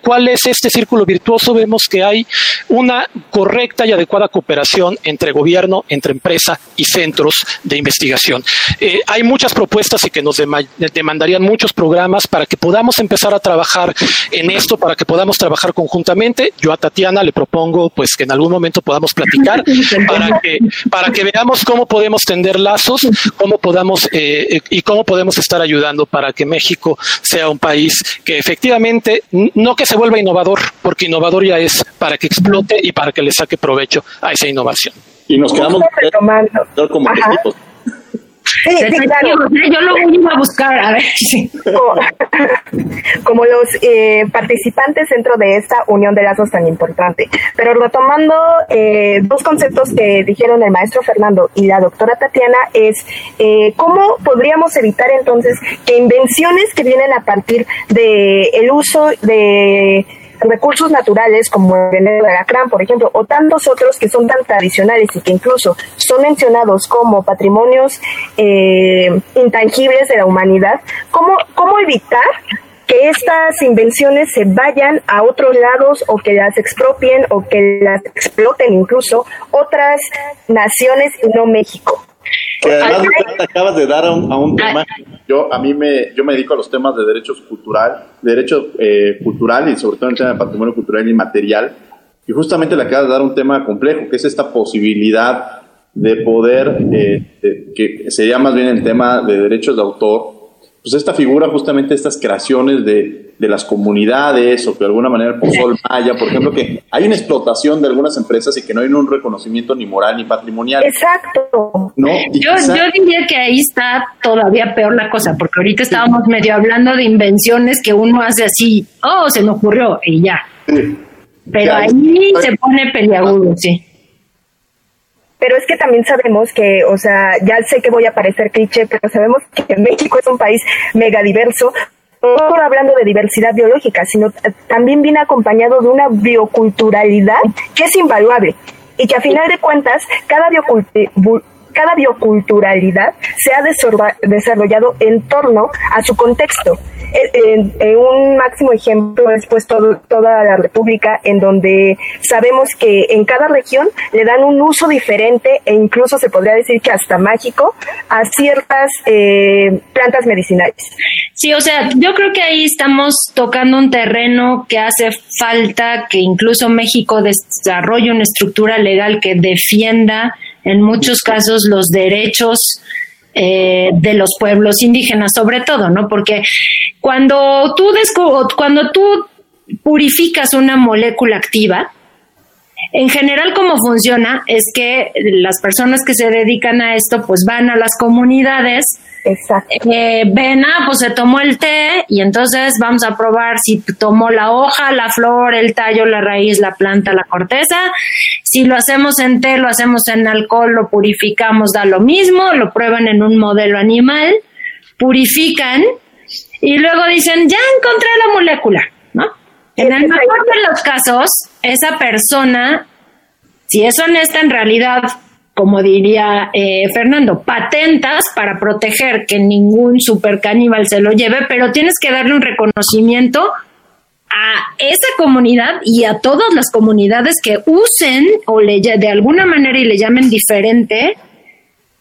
cuál es este círculo virtuoso, vemos que hay una correcta y adecuada cooperación entre gobierno, entre empresa y centros de investigación. Eh, hay muchas propuestas y que nos demandarían muchos programas para que podamos empezar a trabajar en esto, para que podamos trabajar conjuntamente. Yo a Tatiana le propongo pues que en algún momento podamos platicar para que, para que veamos cómo podemos tender lazos, cómo podamos eh, y cómo podemos estar ayudando para que México sea un país que efectivamente, no que se vuelva innovador, porque innovador ya es para que explote y para que le saque provecho a esa innovación. Y nos quedamos como equipos. Sí, Yo lo voy a buscar, a ver. Como, los eh, participantes dentro de esta unión de lazos tan importante. Pero retomando eh, dos conceptos que dijeron el maestro Fernando y la doctora Tatiana, es eh, cómo podríamos evitar entonces que invenciones que vienen a partir de el uso de recursos naturales como el veneno de alacrán, por ejemplo, o tantos otros que son tan tradicionales y que incluso son mencionados como patrimonios eh, intangibles de la humanidad, ¿cómo, cómo evitar que estas invenciones se vayan a otros lados o que las expropien o que las exploten incluso otras naciones y no México? Que además acabas de dar a un, tema. Yo a mí me yo me dedico a los temas de derechos cultural, derecho eh, cultural y sobre todo el tema de patrimonio cultural y material. Y justamente le acabas de dar un tema complejo, que es esta posibilidad de poder, eh, que sería más bien el tema de derechos de autor, pues esta figura justamente estas creaciones de, de las comunidades o que de alguna manera el Pozol Maya, por ejemplo, que hay una explotación de algunas empresas y que no hay un reconocimiento ni moral ni patrimonial. Exacto. ¿No? Yo, yo diría que ahí está todavía peor la cosa, porque ahorita estábamos medio hablando de invenciones que uno hace así, oh, se me ocurrió y ya. Pero ahí se pone peliagudo, sí pero es que también sabemos que, o sea, ya sé que voy a parecer cliché, pero sabemos que México es un país megadiverso, no solo hablando de diversidad biológica, sino también viene acompañado de una bioculturalidad que es invaluable y que a final de cuentas cada cada bioculturalidad se ha desarrollado en torno a su contexto en, un máximo ejemplo es pues toda la República, en donde sabemos que en cada región le dan un uso diferente e incluso se podría decir que hasta mágico a ciertas eh, plantas medicinales. Sí, o sea, yo creo que ahí estamos tocando un terreno que hace falta que incluso México desarrolle una estructura legal que defienda en muchos casos los derechos eh, de los pueblos indígenas, sobre todo, ¿no? Porque cuando tú, cuando tú purificas una molécula activa, en general, cómo funciona es que las personas que se dedican a esto, pues van a las comunidades, eh, ven, ah, pues se tomó el té y entonces vamos a probar si tomó la hoja, la flor, el tallo, la raíz, la planta, la corteza. Si lo hacemos en té, lo hacemos en alcohol, lo purificamos, da lo mismo, lo prueban en un modelo animal, purifican y luego dicen, ya encontré la molécula. En el mejor de los casos, esa persona, si es honesta en realidad, como diría eh, Fernando, patentas para proteger que ningún super caníbal se lo lleve, pero tienes que darle un reconocimiento a esa comunidad y a todas las comunidades que usen o le de alguna manera y le llamen diferente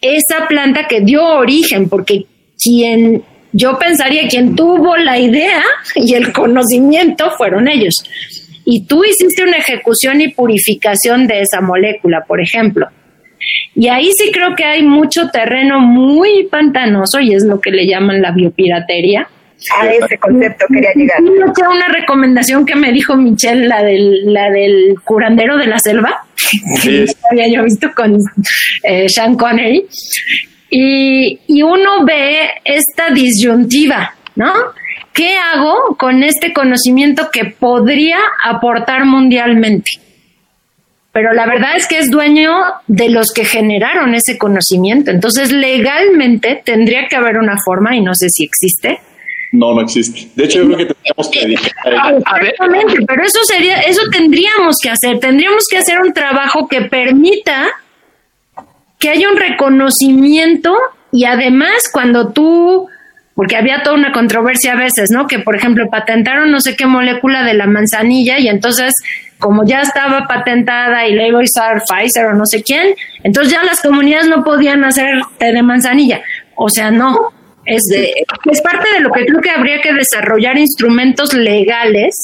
esa planta que dio origen, porque quien yo pensaría quien tuvo la idea y el conocimiento fueron ellos. Y tú hiciste una ejecución y purificación de esa molécula, por ejemplo. Y ahí sí creo que hay mucho terreno muy pantanoso y es lo que le llaman la biopirateria. A ese concepto quería llegar. Una recomendación que me dijo Michelle, la del, la del curandero de la selva, que había yo visto con eh, Sean Connery, y, uno ve esta disyuntiva, ¿no? ¿Qué hago con este conocimiento que podría aportar mundialmente? Pero la verdad es que es dueño de los que generaron ese conocimiento. Entonces, legalmente tendría que haber una forma, y no sé si existe, no, no existe. De hecho, yo creo que tendríamos que Exactamente, pero eso sería, eso tendríamos que hacer. Tendríamos que hacer un trabajo que permita que haya un reconocimiento y además cuando tú, porque había toda una controversia a veces, ¿no? Que por ejemplo patentaron no sé qué molécula de la manzanilla y entonces como ya estaba patentada y le iba a Pfizer o no sé quién, entonces ya las comunidades no podían hacer té de manzanilla. O sea, no. Es, es parte de lo que creo que habría que desarrollar instrumentos legales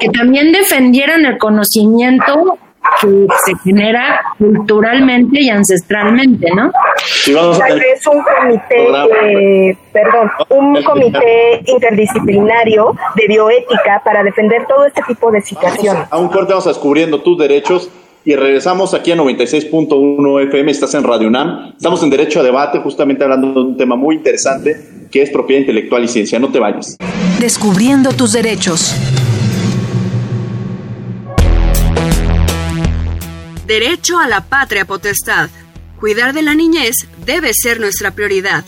que también defendieran el conocimiento que se genera culturalmente y ancestralmente, ¿no? es un comité, perdón, un comité interdisciplinario de bioética para defender todo este tipo de situaciones. A un corte vamos a descubriendo tus derechos y regresamos aquí a 96.1 FM, estás en Radio UNAM, estamos en Derecho a Debate, justamente hablando de un tema muy interesante que es propiedad intelectual y ciencia, no te vayas. Descubriendo tus derechos. Derecho a la patria potestad. Cuidar de la niñez debe ser nuestra prioridad.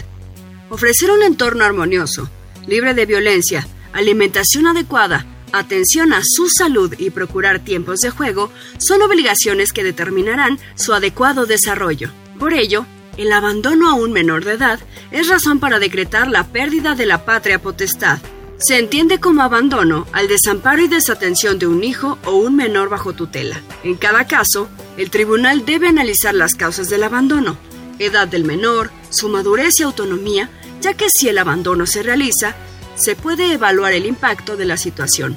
Ofrecer un entorno armonioso, libre de violencia, alimentación adecuada, atención a su salud y procurar tiempos de juego son obligaciones que determinarán su adecuado desarrollo. Por ello, el abandono a un menor de edad es razón para decretar la pérdida de la patria potestad se entiende como abandono al desamparo y desatención de un hijo o un menor bajo tutela. En cada caso, el tribunal debe analizar las causas del abandono, edad del menor, su madurez y autonomía, ya que si el abandono se realiza, se puede evaluar el impacto de la situación.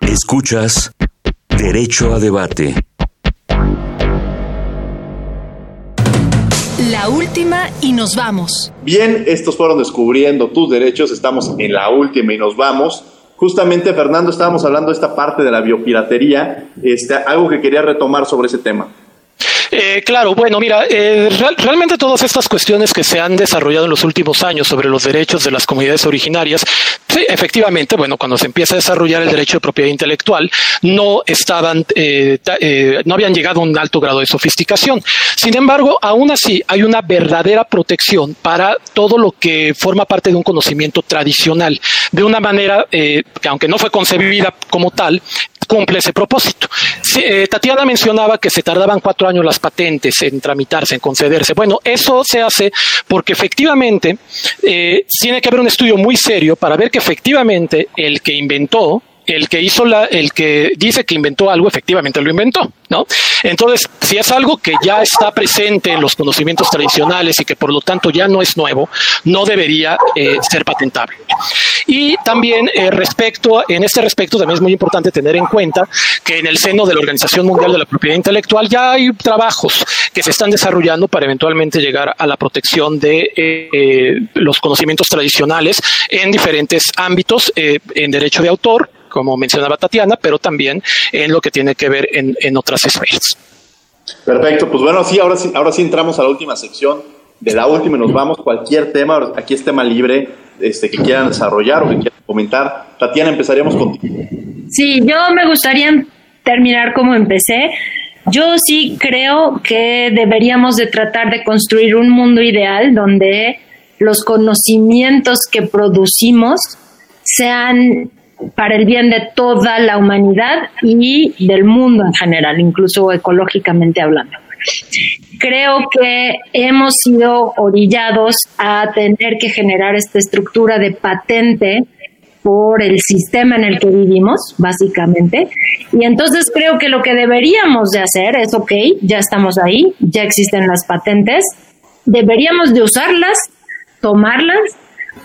Escuchas Derecho a Debate. La última y nos vamos. Bien, estos fueron descubriendo tus derechos. Estamos en la última y nos vamos. Justamente, Fernando, estábamos hablando de esta parte de la biopiratería, este, algo que quería retomar sobre ese tema. Eh, claro, bueno, mira, eh, realmente todas estas cuestiones que se han desarrollado en los últimos años sobre los derechos de las comunidades originarias, sí, efectivamente, bueno, cuando se empieza a desarrollar el derecho de propiedad intelectual, no estaban, eh, no habían llegado a un alto grado de sofisticación. Sin embargo, aún así hay una verdadera protección para todo lo que forma parte de un conocimiento tradicional, de una manera que aunque no fue concebida como tal, cumple ese propósito. Tatiana mencionaba que se tardaban cuatro años las patentes en tramitarse, en concederse. Bueno, eso se hace porque efectivamente eh, tiene que haber un estudio muy serio para ver que efectivamente el que inventó el que hizo la, el que dice que inventó algo, efectivamente lo inventó, ¿no? Entonces, si es algo que ya está presente en los conocimientos tradicionales y que por lo tanto ya no es nuevo, no debería eh, ser patentable. Y también eh, respecto, en este respecto también es muy importante tener en cuenta que en el seno de la Organización Mundial de la Propiedad Intelectual ya hay trabajos que se están desarrollando para eventualmente llegar a la protección de eh, los conocimientos tradicionales en diferentes ámbitos, en derecho de autor, como mencionaba Tatiana, pero también en lo que tiene que ver en, otras esferas. Perfecto, pues bueno, sí, ahora sí, ahora sí entramos a la última sección. De la última y nos vamos. Cualquier tema, aquí es tema libre, este, que quieran desarrollar o que quieran comentar. Tatiana, empezaríamos contigo. Sí, yo me gustaría terminar como empecé. Yo sí creo que deberíamos de tratar de construir un mundo ideal donde los conocimientos que producimos sean para el bien de toda la humanidad y del mundo en general, incluso ecológicamente hablando. Creo que hemos sido orillados a tener que generar esta estructura de patente por el sistema en el que vivimos, básicamente. Y entonces creo que lo que deberíamos de hacer es, ok, ya estamos ahí, ya existen las patentes, deberíamos de usarlas, tomarlas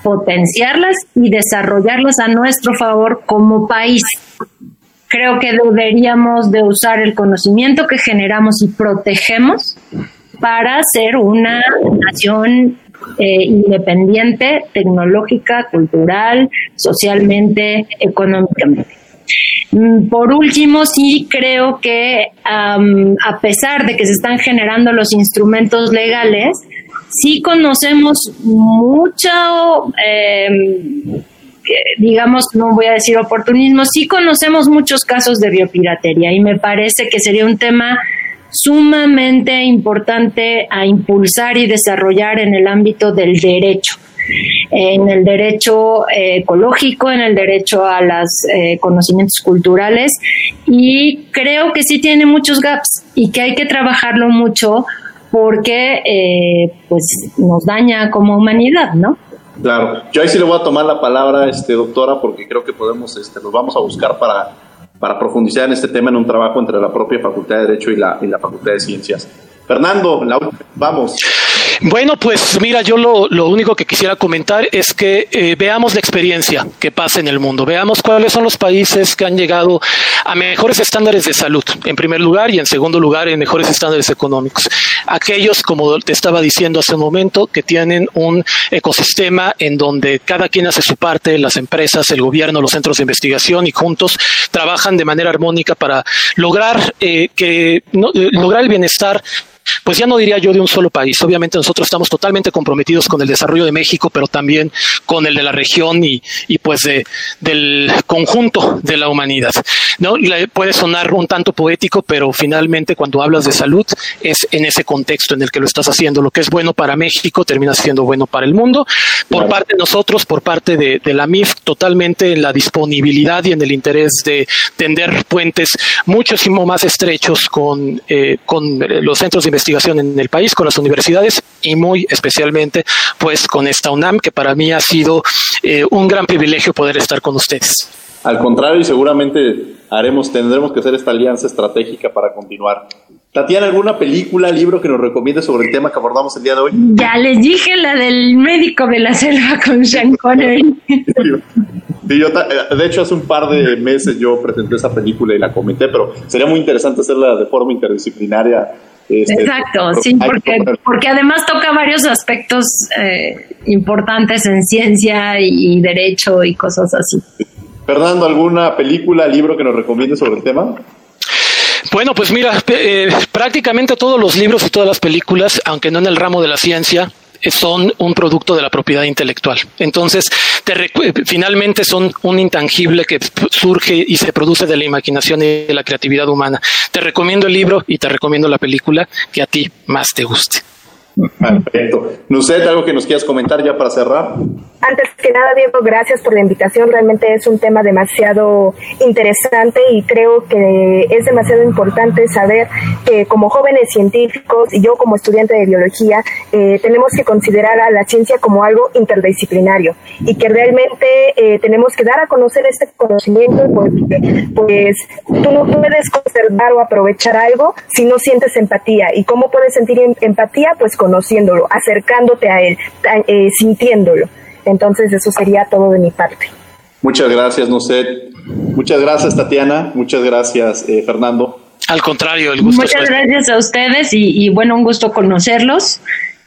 potenciarlas y desarrollarlas a nuestro favor como país. Creo que deberíamos de usar el conocimiento que generamos y protegemos para ser una nación eh, independiente, tecnológica, cultural, socialmente, económicamente. Mm, por último, sí creo que a pesar de que se están generando los instrumentos legales, sí conocemos mucho, em, digamos, no voy a decir oportunismo, sí conocemos muchos casos de biopiratería y me parece que sería un tema sumamente importante a impulsar y desarrollar en el ámbito del derecho en el derecho eh, ecológico, en el derecho a los eh, conocimientos culturales y creo que sí tiene muchos gaps y que hay que trabajarlo mucho porque eh, pues nos daña como humanidad, ¿no? Claro, yo ahí sí le voy a tomar la palabra, este, doctora, porque creo que podemos, este, nos vamos a buscar para, para profundizar en este tema en un trabajo entre la propia Facultad de Derecho y la, y la Facultad de Ciencias. Fernando, la, vamos. Bueno, pues mira, yo lo, lo único que quisiera comentar es que eh, veamos la experiencia que pasa en el mundo, veamos cuáles son los países que han llegado a mejores estándares de salud, en primer lugar, y en segundo lugar, en mejores estándares económicos. Aquellos, como te estaba diciendo hace un momento, que tienen un ecosistema en donde cada quien hace su parte, las empresas, el gobierno, los centros de investigación y juntos trabajan de manera armónica para lograr eh, que no, eh, lograr el bienestar pues ya no diría yo de un solo país. Obviamente nosotros estamos totalmente comprometidos con el desarrollo de México, pero también con el de la región y, y pues de, del conjunto de la humanidad. ¿no? Puede sonar un tanto poético, pero finalmente cuando hablas de salud es en ese contexto en el que lo estás haciendo. Lo que es bueno para México termina siendo bueno para el mundo. Por parte de nosotros, por parte de, de la MIF, totalmente en la disponibilidad y en el interés de tender puentes muchísimo más estrechos con, eh, con los centros de investigación en el país, con las universidades y muy especialmente pues con esta UNAM, que para mí ha sido eh, un gran privilegio poder estar con ustedes. Al contrario, y seguramente haremos, tendremos que hacer esta alianza estratégica para continuar. Tatiana, ¿alguna película, libro que nos recomiende sobre el tema que abordamos el día de hoy? Ya les dije la del médico de la selva con Sean Connery. Sí, yo de hecho, hace un par de meses yo presenté esa película y la comenté, pero sería muy interesante hacerla de forma interdisciplinaria este, Exacto, sí, porque, porque además toca varios aspectos eh, importantes en ciencia y, derecho y cosas así. Fernando, ¿alguna película, libro que nos recomiende sobre el tema? Bueno, pues mira, eh, prácticamente todos los libros y todas las películas, aunque no en el ramo de la ciencia, son un producto de la propiedad intelectual. Entonces, te finalmente son un intangible que surge y se produce de la imaginación y de la creatividad humana. Te recomiendo el libro y te recomiendo la película que a ti más te guste. Perfecto. sé ¿algo que nos quieras comentar ya para cerrar? Antes que nada, Diego, gracias por la invitación. Realmente es un tema demasiado interesante y creo que es demasiado importante saber que como jóvenes científicos y yo como estudiante de biología eh, tenemos que considerar a la ciencia como algo interdisciplinario y que realmente eh, tenemos que dar a conocer este conocimiento porque pues tú no puedes conservar o aprovechar algo si no sientes empatía. ¿Y cómo puedes sentir em-, empatía? Pues conociéndolo, acercándote a él, eh, sintiéndolo. Entonces eso sería todo de mi parte. Muchas gracias, no sé. Muchas gracias, Tatiana. Muchas gracias, eh, Fernando. Al contrario, el gusto Muchas gracias a ustedes y, bueno, un gusto conocerlos.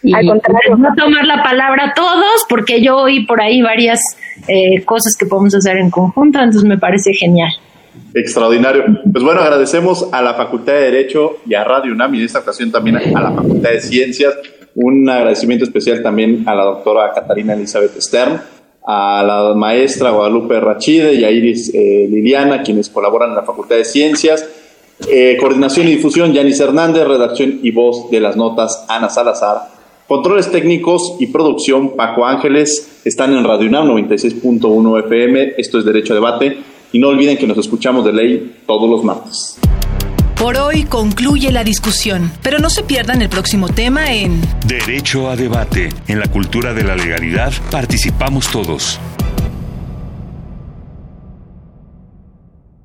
Y Al contrario. No tomar la palabra a todos, porque yo oí por ahí varias eh, cosas que podemos hacer en conjunto, entonces me parece genial. Extraordinario. Pues bueno, agradecemos a la Facultad de Derecho y a Radio UNAM y en esta ocasión también a la Facultad de Ciencias. Un agradecimiento especial también a la doctora Catarina Elizabeth Stern, a la maestra Guadalupe Rachide y a Iris eh, Liliana, quienes colaboran en la Facultad de Ciencias. Eh, coordinación y difusión, Yanis Hernández, redacción y voz de las notas, Ana Salazar. Controles técnicos y producción, Paco Ángeles, están en Radio UNAM 96.1 FM. Esto es Derecho a Debate. Y no olviden que nos escuchamos de ley todos los martes. Por hoy concluye la discusión, pero no se pierdan el próximo tema en Derecho a debate. En la cultura de la legalidad participamos todos.